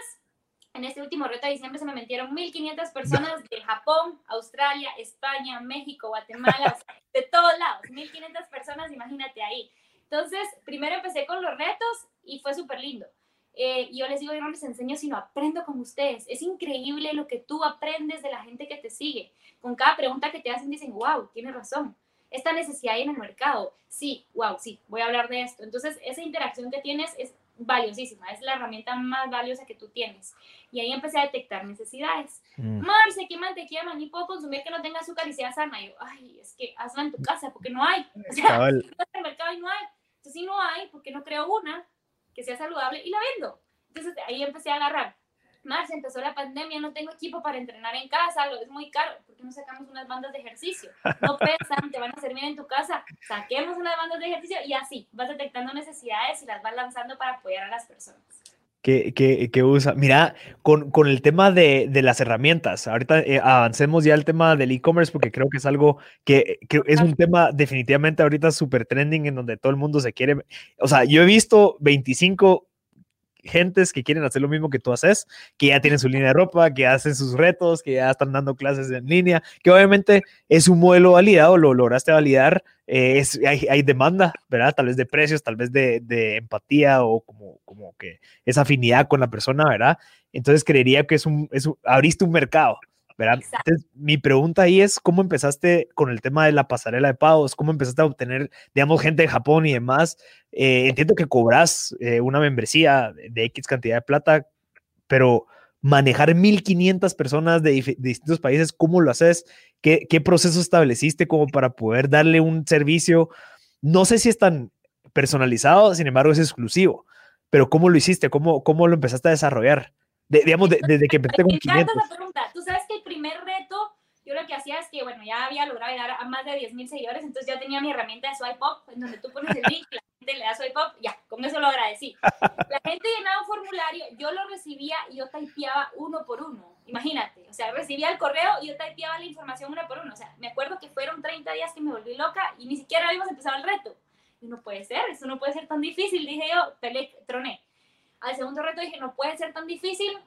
en este último reto de diciembre se me metieron 1.500 personas de Japón, Australia, España, México, Guatemala, de todos lados, 1.500 personas, imagínate ahí. Entonces, primero empecé con los retos y fue súper lindo. Eh, yo les digo, yo no les enseño, sino aprendo con ustedes. Es increíble lo que tú aprendes de la gente que te sigue. Con cada pregunta que te hacen dicen, wow, tienes razón. Esta necesidad hay en el mercado. Sí, wow, sí, voy a hablar de esto. Entonces, esa interacción que tienes es valiosísima, es la herramienta más valiosa que tú tienes. Y ahí empecé a detectar necesidades. Mm. Marce, ¿qué mantequilla maní puedo consumir que no tenga azúcar y sea sana? Y yo, ay, es que hazla en tu casa porque no hay. O sea, en el mercado y no hay. Entonces, si no hay, ¿por qué no creo una que sea saludable y la vendo? Entonces, ahí empecé a agarrar. Marce, empezó la pandemia, no tengo equipo para entrenar en casa, lo es muy caro, ¿por no sacamos unas bandas de ejercicio? No pesan, te van a servir en tu casa, saquemos unas bandas de ejercicio y así vas detectando necesidades y las vas lanzando para apoyar a las personas. ¿Qué, qué, usa? Mira, con, con el tema de, de, las herramientas, ahorita eh, avancemos ya al tema del e-commerce porque creo que es algo que, que es un tema definitivamente ahorita súper trending en donde todo el mundo se quiere, o sea, yo he visto 25 gentes que quieren hacer lo mismo que tú haces, que ya tienen su línea de ropa, que hacen sus retos, que ya están dando clases en línea, que obviamente es un modelo validado, lo lograste validar, eh, es, hay, demanda, ¿verdad? Tal vez de precios, tal vez de, empatía o como, como que esa afinidad con la persona, ¿verdad? Entonces creería que es un, es abriste un mercado. Entonces, mi pregunta ahí es, ¿cómo empezaste con el tema de la pasarela de pagos? ¿Cómo empezaste a obtener, digamos, gente de Japón y demás? Eh, entiendo que cobras eh, una membresía de X cantidad de plata, pero manejar 1.500 personas de, distintos países, ¿cómo lo haces? ¿Qué, ¿Qué proceso estableciste como para poder darle un servicio? No sé si es tan personalizado, sin embargo, es exclusivo, pero ¿cómo lo hiciste? ¿Cómo, cómo lo empezaste a desarrollar? digamos, desde que empecé con 500. pregunta. Tú sabes primer reto, yo lo que hacía es que, bueno, ya había logrado llegar a más de 10.000 seguidores, entonces ya tenía mi herramienta de Swipe Up, en donde tú pones el link, la gente le da Swipe Up, ya, con eso lo agradecí. La gente llenaba un formulario, yo lo recibía y yo typeaba uno por uno. Imagínate, o sea, recibía el correo y yo typeaba la información uno por uno. O sea, me acuerdo que fueron 30 días que me volví loca y ni siquiera habíamos empezado el reto. Y no puede ser, eso no puede ser tan difícil, dije yo, tele, troné. Al segundo reto dije, no puede ser tan difícil,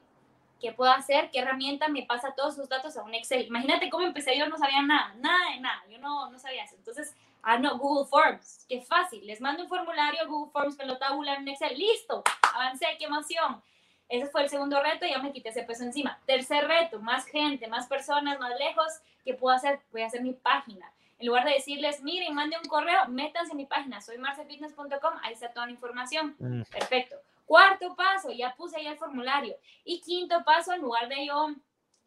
¿qué puedo hacer? ¿Qué herramienta me pasa todos sus datos a un Excel? Imagínate cómo empecé, yo no sabía nada, nada de nada, yo no, no sabía eso. Entonces, ah, no, Google Forms, qué fácil, les mando un formulario, Google Forms, me lo tabulan en Excel, listo, avancé, qué emoción. Ese fue el segundo reto y ya me quité ese peso encima. Tercer reto, más gente, más personas, más lejos, ¿qué puedo hacer? Voy a hacer mi página. En lugar de decirles, miren, mande un correo, métanse en mi página, soy marcefitness.com, ahí está toda la información. Mm. Perfecto. Cuarto paso, ya puse ahí el formulario. Y quinto paso, en lugar de yo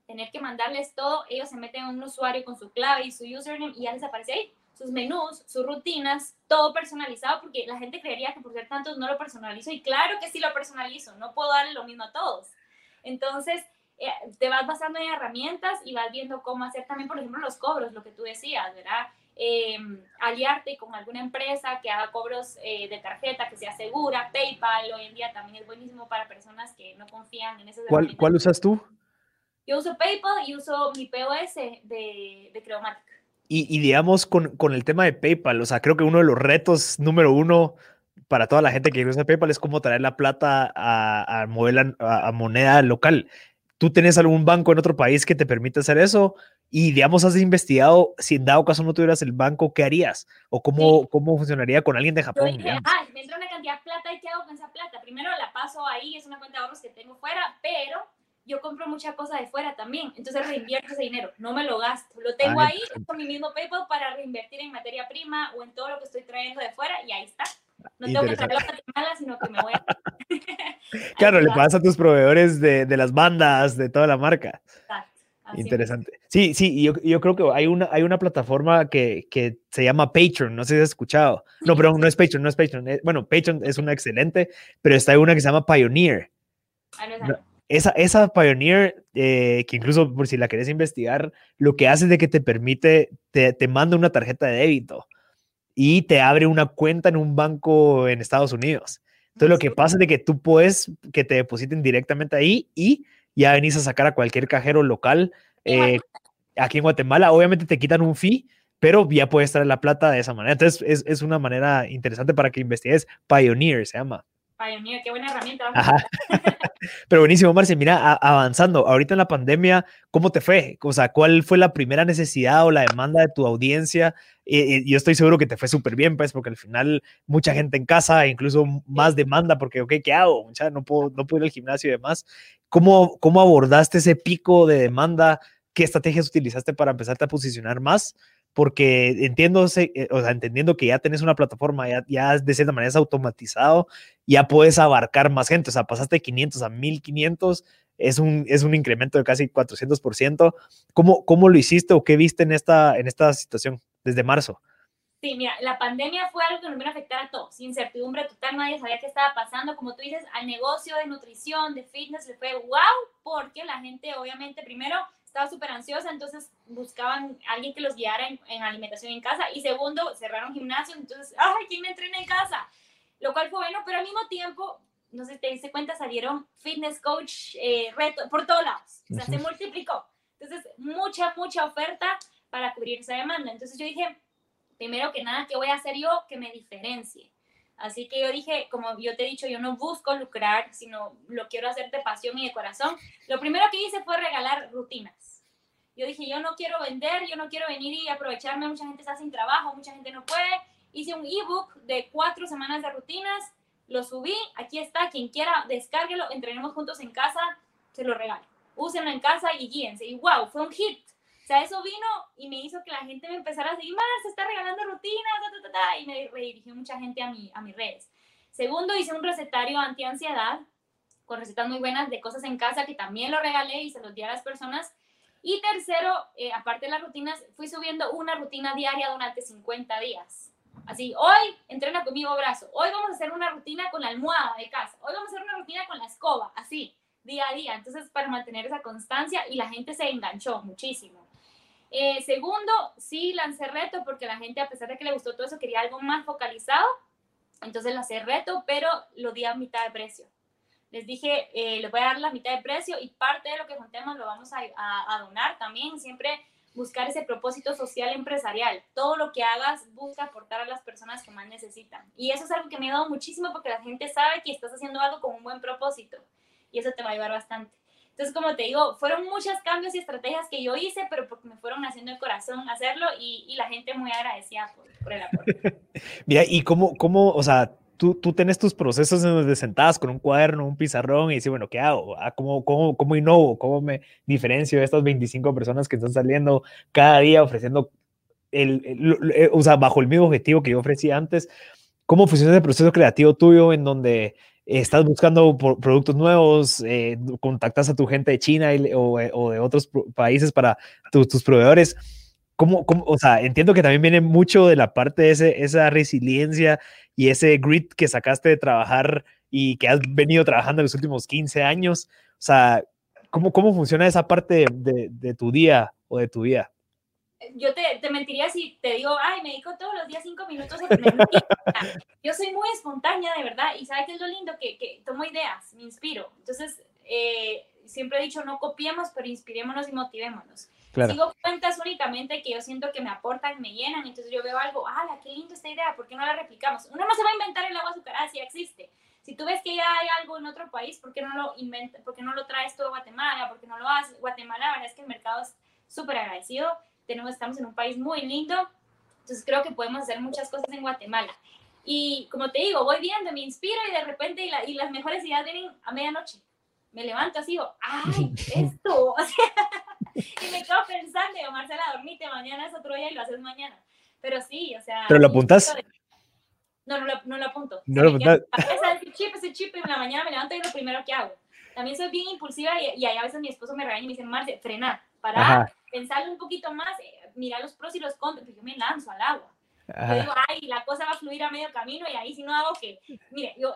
tener que mandarles todo, ellos se meten en un usuario con su clave y su username y ya les aparece ahí sus menús, sus rutinas, todo personalizado, porque la gente creería que por ser tantos no lo personalizo. Y claro que sí lo personalizo, no puedo darle lo mismo a todos. Entonces, eh, te vas basando en herramientas y vas viendo cómo hacer también, por ejemplo, los cobros, lo que tú decías, ¿verdad? Em, aliarte con alguna empresa que haga cobros eh, de tarjeta, que sea segura, PayPal hoy en día también es buenísimo para personas que no confían en esas ¿Cuál, ¿Cuál usas tú? Yo uso PayPal y uso mi POS de, de Creomatic. Y, digamos, con, con, el tema de PayPal, o sea, creo que uno de los retos número uno para toda la gente que usa PayPal es cómo traer la plata a, a, a moneda local. ¿Tú tienes algún banco en otro país que te permite hacer eso? Y, digamos, has investigado si en dado caso no tuvieras el banco, ¿qué harías? ¿O cómo, cómo funcionaría con alguien de Japón? Dije, ah, me entra una cantidad de plata y ¿qué hago con esa plata? Primero la paso ahí, es una cuenta de ahorros que tengo fuera, pero yo compro mucha cosa de fuera también, entonces reinvierto ese dinero, no me lo gasto, lo tengo ahí con mi mismo PayPal para reinvertir en materia prima o en todo lo que estoy trayendo de fuera y ahí está. No tengo que traer la mala, sino que me voy a... claro, le pasa a tus proveedores de, de, las bandas, de toda la marca. Interesante. Sí, sí, yo, yo, creo que hay una, hay una plataforma que, que, se llama Patreon, no sé si has escuchado. No, pero no es Patreon, no es Patreon. Eh, bueno, Patreon es una excelente, pero está una que se llama Pioneer. Ah, esa, esa Pioneer, eh, que incluso por si la querés investigar, lo que hace es de que te permite, te, te manda una tarjeta de débito y te abre una cuenta en un banco en Estados Unidos. Entonces, lo que pasa es de que tú puedes que te depositen directamente ahí y ya venís a sacar a cualquier cajero local eh, aquí en Guatemala. Obviamente te quitan un fee, pero ya puedes traer la plata de esa manera. Entonces, es, es una manera interesante para que investigues. Pioneer se llama. Pioneer, qué buena herramienta. Pero buenísimo, Marcia. Mira, avanzando, ahorita en la pandemia, ¿cómo te fue? O sea, ¿cuál fue la primera necesidad o la demanda de tu audiencia? Y, yo estoy seguro que te fue súper bien, pues, porque al final mucha gente en casa, incluso más demanda, porque, ok, ¿qué hago? no puedo, no puedo ir al gimnasio y demás. ¿Cómo, ¿Cómo abordaste ese pico de demanda? ¿Qué estrategias utilizaste para empezarte a posicionar más? porque entiendo, eh, o sea, entendiendo que ya tenés una plataforma, ya, ya de cierta manera es automatizado, ya puedes abarcar más gente, o sea, pasaste de 500 a 1500, es un, es un incremento de casi 400%. ¿Cómo, ¿Cómo lo hiciste o qué viste en esta, en esta situación desde marzo? Sí, mira, la pandemia fue algo que nos vino a afectar a todos, incertidumbre total, nadie sabía qué estaba pasando, como tú dices, al negocio de nutrición, de fitness, le fue wow, porque la gente obviamente primero estaba súper ansiosa, entonces buscaban alguien que los guiara en, alimentación en casa. Y segundo, cerraron gimnasio, entonces, ¡ay, quién me entrena en casa! Lo cual fue bueno, pero al mismo tiempo, no sé si te diste cuenta, salieron fitness coach, eh, reto, por todos lados. O sea, se multiplicó. Entonces, mucha, mucha oferta para cubrir esa demanda. Entonces yo dije, primero que nada, ¿qué voy a hacer yo que me diferencie? Así que yo dije, como yo te he dicho, yo no busco lucrar, sino lo quiero hacer de pasión y de corazón. Lo primero que hice fue regalar rutinas. Yo dije, yo no quiero vender, yo no quiero venir y aprovecharme, mucha gente está sin trabajo, mucha gente no puede. Hice un ebook de cuatro semanas de rutinas, lo subí, aquí está, quien quiera, descárguelo, entrenemos juntos en casa, se lo regalo. Úsenlo en casa y guíense. Y wow, fue un hit sea, eso vino y me hizo que la gente me empezara a decir, más, se está regalando rutinas, y me redirigió mucha gente a, mi, a mis redes. Segundo, hice un recetario anti-ansiedad con recetas muy buenas de cosas en casa que también lo regalé y se los di a las personas. Y tercero, eh, aparte de las rutinas, fui subiendo una rutina diaria durante 50 días. Así, hoy entrena conmigo brazo, hoy vamos a hacer una rutina con la almohada de casa, hoy vamos a hacer una rutina con la escoba, así, día a día. Entonces, para mantener esa constancia y la gente se enganchó muchísimo. Eh, segundo, sí lancé reto porque la gente, a pesar de que le gustó todo eso, quería algo más focalizado. Entonces lancé reto, pero lo di a mitad de precio. Les dije, eh, les voy a dar la mitad de precio y parte de lo que juntemos lo vamos a, a, donar también. Siempre buscar ese propósito social empresarial. Todo lo que hagas busca aportar a las personas que más necesitan. Y eso es algo que me ha dado muchísimo porque la gente sabe que estás haciendo algo con un buen propósito y eso te va a ayudar bastante. Entonces, como te digo, fueron muchos cambios y estrategias que yo hice, pero porque me fueron haciendo el corazón hacerlo y, y la gente muy agradecida por, por el apoyo. Mira, y cómo, cómo, o sea, tú, tú tienes tus procesos en donde sentadas con un cuaderno, un pizarrón y dices, bueno, ¿qué hago? Ah, ¿Cómo, cómo, cómo innovo? ¿Cómo me diferencio de estas 25 personas que están saliendo cada día ofreciendo, el, el, eh, o sea, bajo el mismo objetivo que yo ofrecía antes? ¿Cómo funciona el proceso creativo tuyo en donde estás buscando productos nuevos, eh, contactas a tu gente de China o, eh, o, de otros países para tus proveedores. ¿Cómo, ¿Cómo, o sea, entiendo que también viene mucho de la parte de esa resiliencia y ese grit que sacaste de trabajar y que has venido trabajando en los últimos 15 años. O sea, ¿cómo, cómo funciona esa parte de, de tu día o de tu vida? Yo te, te, mentiría si te digo, ay, me dedico todos los días cinco minutos a Yo soy muy espontánea, de verdad, y ¿sabes qué es lo lindo? Que, que tomo ideas, me inspiro. Entonces, eh, siempre he dicho, no copiemos, pero inspirémonos y motivémonos. Sigo cuentas únicamente que yo siento que me aportan, me llenan, entonces yo veo algo, ¡ah, qué lindo esta idea! ¿Por qué no la replicamos? Uno no se va a inventar el agua azucarada si existe. Si tú ves que ya hay algo en otro país, ¿por qué no lo, inventa, por qué no lo traes tú a Guatemala? ¿Por qué no lo haces? Guatemala, la verdad es que el mercado es súper agradecido tenemos, estamos en un país muy lindo, entonces creo que podemos hacer muchas cosas en Guatemala. Y como te digo, voy viendo, me inspiro y de repente y, las mejores ideas vienen a medianoche. Me levanto así, digo, ¡ay, esto! y me quedo pensando, digo, Marcela, dormite, mañana es otro día y lo haces mañana. Pero sí, o sea... ¿Pero lo apuntas? No, no lo, no lo apunto. No lo apuntas. Ese chip, ese chip, y en la mañana me levanto y lo primero que hago. También soy bien impulsiva y, y a veces mi esposo me regaña y me dice, Marce, frena, para, pensarle un poquito más, eh, mirar los pros y los contras, pero yo me lanzo al agua. Yo digo, ay, la cosa va a fluir a medio camino y ahí si no hago que, mire, yo,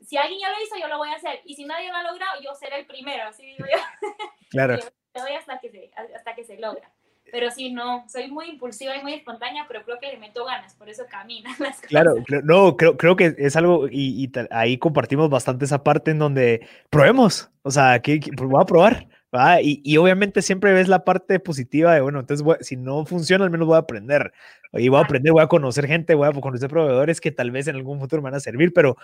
si alguien ya lo hizo, yo lo voy a hacer. Y si nadie lo ha logrado, yo seré el primero, así digo yo. Claro. yo doy hasta que, se, hasta que se logra. Pero sí, no, soy muy impulsiva y muy espontánea, pero creo que le meto ganas, por eso camina las cosas. Claro, no, creo, creo que es algo, y, y ahí compartimos bastante esa parte en donde probemos, o sea, que, pues voy a probar, Y, y, obviamente siempre ves la parte positiva de, bueno, entonces si no funciona, al menos voy a aprender. Y voy a aprender, voy a conocer gente, voy a conocer proveedores que tal vez en algún futuro me van a servir, pero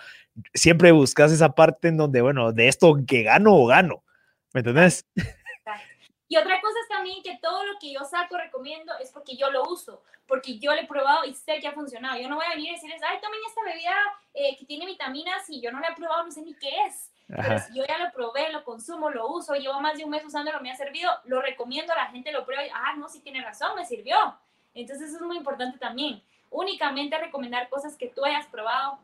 siempre buscas esa parte en donde, bueno, de esto que gano o gano. ¿Me entendés? Y otra cosa es también que todo lo que yo saco, recomiendo, es porque yo lo uso, porque yo lo he probado y sé que ha funcionado. Yo no voy a venir a decirles, ay, tomen esta bebida eh, que tiene vitaminas y yo no la he probado, no sé ni qué es. Pero si yo ya lo probé, lo consumo, lo uso, llevo más de un mes usándolo, me ha servido, lo recomiendo, la gente lo prueba y, ah, no, sí tiene razón, me sirvió. Entonces eso es muy importante también. Únicamente recomendar cosas que tú hayas probado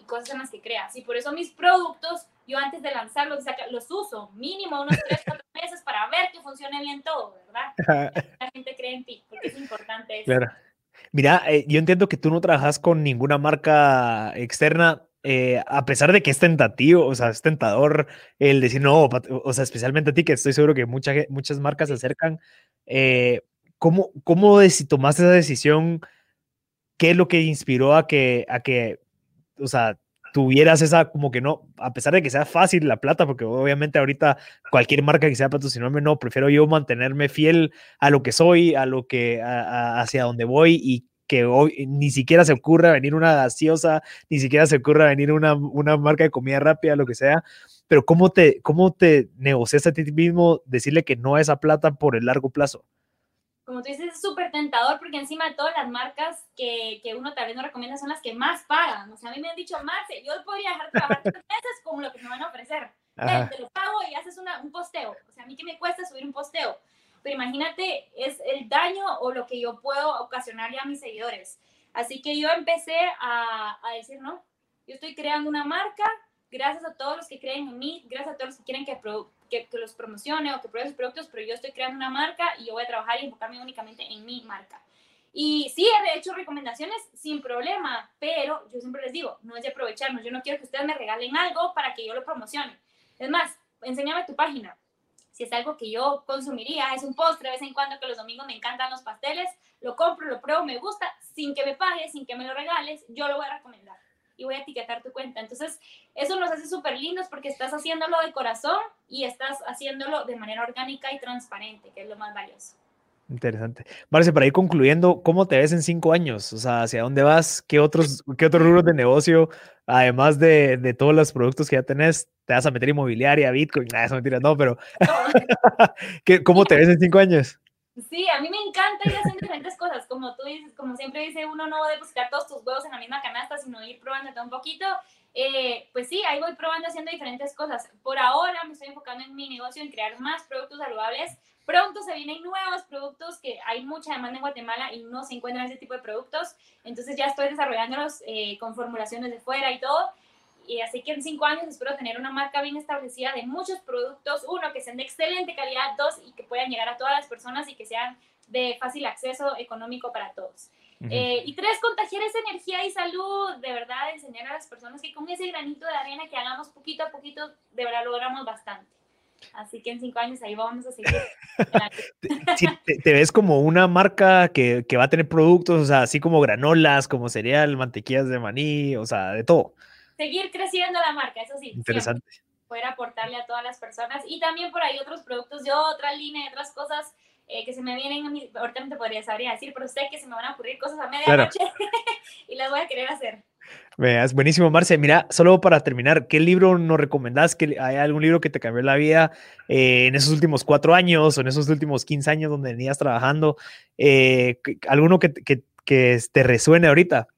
y cosas en las que creas. Y por eso mis productos, yo antes de lanzarlos, los uso mínimo unos 3, 4 meses para ver que funcione bien todo, ¿verdad? La gente cree en ti, porque es importante eso. Claro. Mira, eh, yo entiendo que tú no trabajas con ninguna marca externa eh, a pesar de que es tentativo, o sea, es tentador el decir no, o sea, especialmente a ti, que estoy seguro que mucha, muchas marcas se acercan, eh, ¿cómo, cómo si tomaste esa decisión? ¿Qué es lo que inspiró a que, a que, o sea, tuvieras esa, como que no, a pesar de que sea fácil la plata, porque obviamente ahorita cualquier marca que sea patrocinarme, no, prefiero yo mantenerme fiel a lo que soy, a lo que, hacia donde voy y que hoy ni siquiera se ocurra venir una gaseosa, ni siquiera se ocurra venir una, una marca de comida rápida, lo que sea, pero ¿cómo te, cómo te negocias a ti mismo decirle que no a esa plata por el largo plazo? Como tú dices, es súper tentador porque encima de todas las marcas que, que, uno tal vez no recomienda son las que más pagan. O sea, a mí me han dicho, Marce, yo podría dejar de trabajar tres meses como lo que me van a ofrecer. Te, lo pago y haces una, un posteo. O sea, a mí que me cuesta subir un posteo pero imagínate, es el daño o lo que yo puedo ocasionarle a mis seguidores. Así que yo empecé a, a decir, no, yo estoy creando una marca, gracias a todos los que creen en mí, gracias a todos los que quieren que, que, que, los promocione o que pruebe sus productos, pero yo estoy creando una marca y yo voy a trabajar y enfocarme únicamente en mi marca. Y sí, he hecho recomendaciones sin problema, pero yo siempre les digo, no es de aprovecharnos, yo no quiero que ustedes me regalen algo para que yo lo promocione. Es más, enséñame tu página, si es algo que yo consumiría, es un postre de vez en cuando que los domingos me encantan los pasteles, lo compro, lo pruebo, me gusta, sin que me pagues, sin que me lo regales, yo lo voy a recomendar y voy a etiquetar tu cuenta. Entonces, eso nos hace súper lindos porque estás haciéndolo de corazón y estás haciéndolo de manera orgánica y transparente, que es lo más valioso. Interesante. Marce, para ir concluyendo, ¿cómo te ves en cinco años? O sea, ¿hacia dónde vas? ¿Qué otros, qué otros rubros de negocio, además de, de, todos los productos que ya tenés, te vas a meter inmobiliaria, Bitcoin? Nada, eso mentira, no, pero ¿cómo te ves en cinco años? Sí, a mí me encanta ir haciendo diferentes cosas. Como tú dices, como siempre dice, uno no depositar todos tus huevos en la misma canasta, sino ir probando todo un poquito. Eh, pues sí, ahí voy probando haciendo diferentes cosas. Por ahora me estoy enfocando en mi negocio, en crear más productos saludables. Pronto se vienen nuevos productos que hay mucha demanda en Guatemala y no se encuentran ese tipo de productos. Entonces ya estoy desarrollándolos eh, con formulaciones de fuera y todo. Y así que en cinco años espero tener una marca bien establecida de muchos productos. Uno, que sean de excelente calidad. Dos, y que puedan llegar a todas las personas y que sean de fácil acceso económico para todos. Eh, y tres, contagiar esa energía y salud, de verdad, enseñar a las personas que con ese granito de arena que hagamos poquito a poquito, de verdad logramos bastante. Así que en cinco años ahí vamos a seguir. te, te, ves como una marca que, que, va a tener productos, o sea, así como granolas, como cereal, mantequillas de maní, o sea, de todo. Seguir creciendo la marca, eso sí. Interesante. Poder aportarle a todas las personas y también por ahí otros productos de otra línea, de otras cosas eh, que se me vienen a mi, ahorita no te podría decir, pero sé que se me van a ocurrir cosas a medianoche y las voy a querer hacer. Veas, buenísimo, Marce. Mira, solo para terminar, ¿qué libro nos recomendás? ¿Que ¿Hay algún libro que te cambió la vida eh, en esos últimos cuatro años o en esos últimos 15 años donde venías trabajando? Eh, ¿Alguno que, que, que, te resuene ahorita?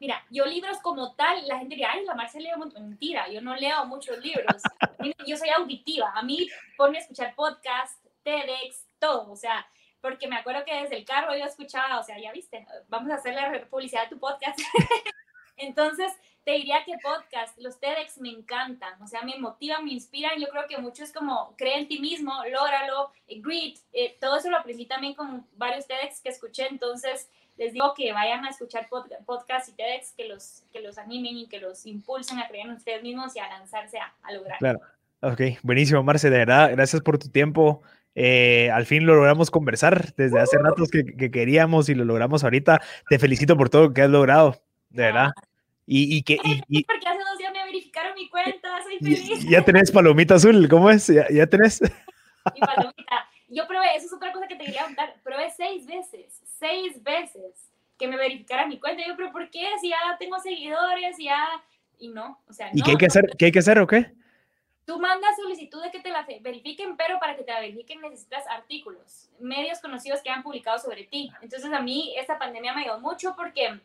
Mira, yo libros como tal, la gente diría, ay, la Marce lee mucho. Mentira, yo no leo muchos libros. yo soy auditiva. A mí ponme a escuchar podcast, TEDx, todo, o sea, porque me acuerdo que desde el carro yo escuchaba, o sea, ya viste, vamos a hacerle publicidad a tu podcast. Entonces, te diría que podcast, los TEDx me encantan, o sea, me motivan, me inspiran. Yo creo que mucho es como, cree en ti mismo, lógralo, eh, grit, eh, todo eso lo aprendí también con varios TEDx que escuché. Entonces, les digo que vayan a escuchar podcast y TEDx que los, que los animen y que los impulsen a creer en ustedes mismos y a lanzarse a, a lograr. Claro. Ok, buenísimo, Marce, de verdad, gracias por tu tiempo. Eh, al fin lo logramos conversar desde hace ratos que, que, queríamos y lo logramos ahorita. Te felicito por todo lo que has logrado, de verdad. Y, y que. Y, Porque hace dos días me verificaron mi cuenta, soy feliz. Ya tenés palomita azul, ¿cómo es? ¿Ya, ya tenés? y palomita. Yo probé, eso es otra cosa que te quería contar, probé seis veces, seis veces que me verificara mi cuenta. Yo, pero ¿por qué? Si ya tengo seguidores, ya... Y no, o sea, ¿Y qué hay que hacer? ¿Qué hay que hacer o qué? Tú mandas solicitud de que te la verifiquen, pero para que te la verifiquen necesitas artículos, medios conocidos que han publicado sobre ti. Entonces a mí esta pandemia me ayudó mucho porque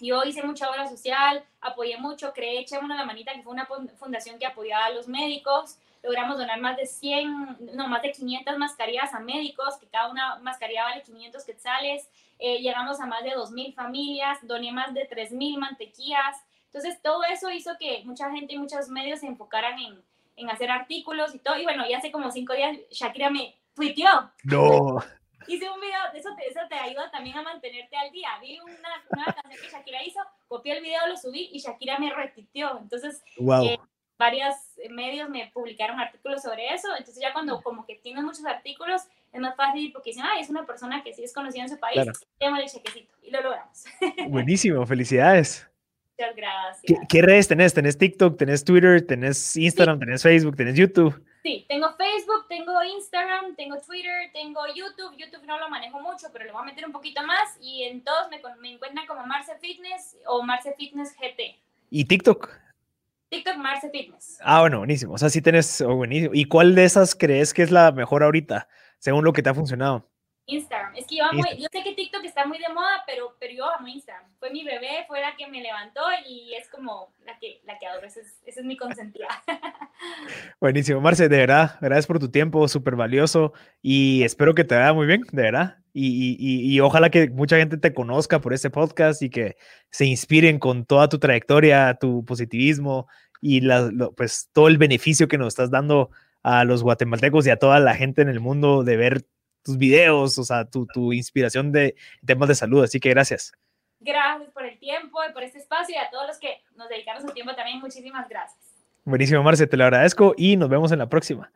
yo hice mucha obra social, apoyé mucho, creé Echémonos la Manita, que fue una fundación que apoyaba a los médicos. Logramos donar más de 100, no, más de 500 mascarillas a médicos, que cada una mascarilla vale 500 quetzales. Eh, llegamos a más de 2.000 familias, doné más de 3.000 mantequillas. Entonces, todo eso hizo que mucha gente y muchos medios se enfocaran en, en hacer artículos y todo. Y bueno, ya hace como cinco días Shakira me tuiteó. No. Hice un video, eso te, eso te ayuda también a mantenerte al día. Vi una nueva canción que Shakira hizo, copié el video, lo subí y Shakira me retuiteó. Entonces, wow. Eh, varios medios me publicaron artículos sobre eso. Entonces, ya cuando como que tienes muchos artículos, es más fácil porque dicen, ah, es una persona que sí es conocida en su país, claro. el chequecito. Y lo logramos. Buenísimo, felicidades. Muchas gracias. ¿Qué, redes tenés? ¿Tenés TikTok? ¿Tenés Twitter? ¿Tenés Instagram? ¿Tenés Facebook? ¿Tenés YouTube? Sí, tengo Facebook, tengo Instagram, tengo Twitter, tengo YouTube. YouTube no lo manejo mucho, pero le voy a meter un poquito más. Y en todos me, me encuentran como Marce Fitness o Marce Fitness GT. ¿Y TikTok? TikTok Marce Fitness. Ah, bueno, buenísimo. O sea, sí tenés, oh, buenísimo. ¿Y cuál de esas crees que es la mejor ahorita, según lo que te ha funcionado? Instagram. Es que yo amo, yo sé que TikTok está muy de moda, pero, pero yo amo Instagram. Fue mi bebé, fue la que me levantó y es como la que, la que adoro. Esa es, es mi consentida. Buenísimo, Marce, de verdad, gracias por tu tiempo, súper valioso y espero que te vaya muy bien, de verdad. Y, y, y, ojalá que mucha gente te conozca por este podcast y que se inspiren con toda tu trayectoria, tu positivismo y la, pues todo el beneficio que nos estás dando a los guatemaltecos y a toda la gente en el mundo de ver tus videos, o sea, tu, tu inspiración de temas de salud. Así que gracias. Gracias por el tiempo y por este espacio y a todos los que nos dedicaron su tiempo también. Muchísimas gracias. Buenísimo, Marce, te lo agradezco y nos vemos en la próxima.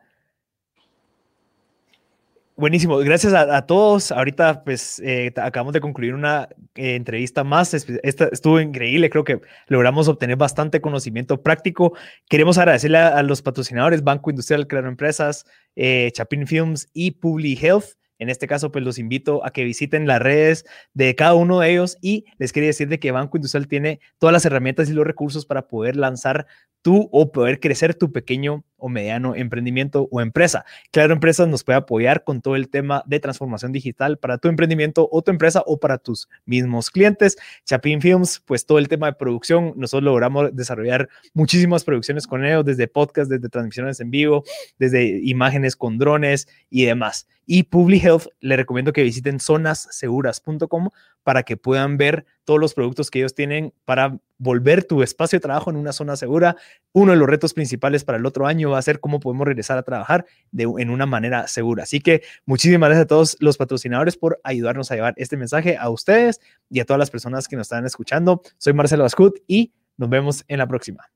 Buenísimo, gracias a, todos. Ahorita pues eh, acabamos de concluir una eh, entrevista más. Esta estuvo increíble, creo que logramos obtener bastante conocimiento práctico. Queremos agradecerle a, los patrocinadores Banco Industrial Claro Empresas, eh, Chapin Films y Publi Health. En este caso, pues los invito a que visiten las redes de cada uno de ellos y les quería decir de que Banco Industrial tiene todas las herramientas y los recursos para poder lanzar tú o poder crecer tu pequeño o mediano emprendimiento o empresa. Claro, Empresas nos puede apoyar con todo el tema de transformación digital para tu emprendimiento o tu empresa o para tus mismos clientes. Chapin Films, pues todo el tema de producción, nosotros logramos desarrollar muchísimas producciones con ellos, desde podcast, desde transmisiones en vivo, desde imágenes con drones y demás. Y Public Health, le recomiendo que visiten zonasseguras.com para que puedan ver todos los productos que ellos tienen para volver tu espacio de trabajo en una zona segura. Uno de los retos principales para el otro año va a ser cómo podemos regresar a trabajar de, en una manera segura. Así que muchísimas gracias a todos los patrocinadores por ayudarnos a llevar este mensaje a ustedes y a todas las personas que nos están escuchando. Soy Marcelo Ascut y nos vemos en la próxima.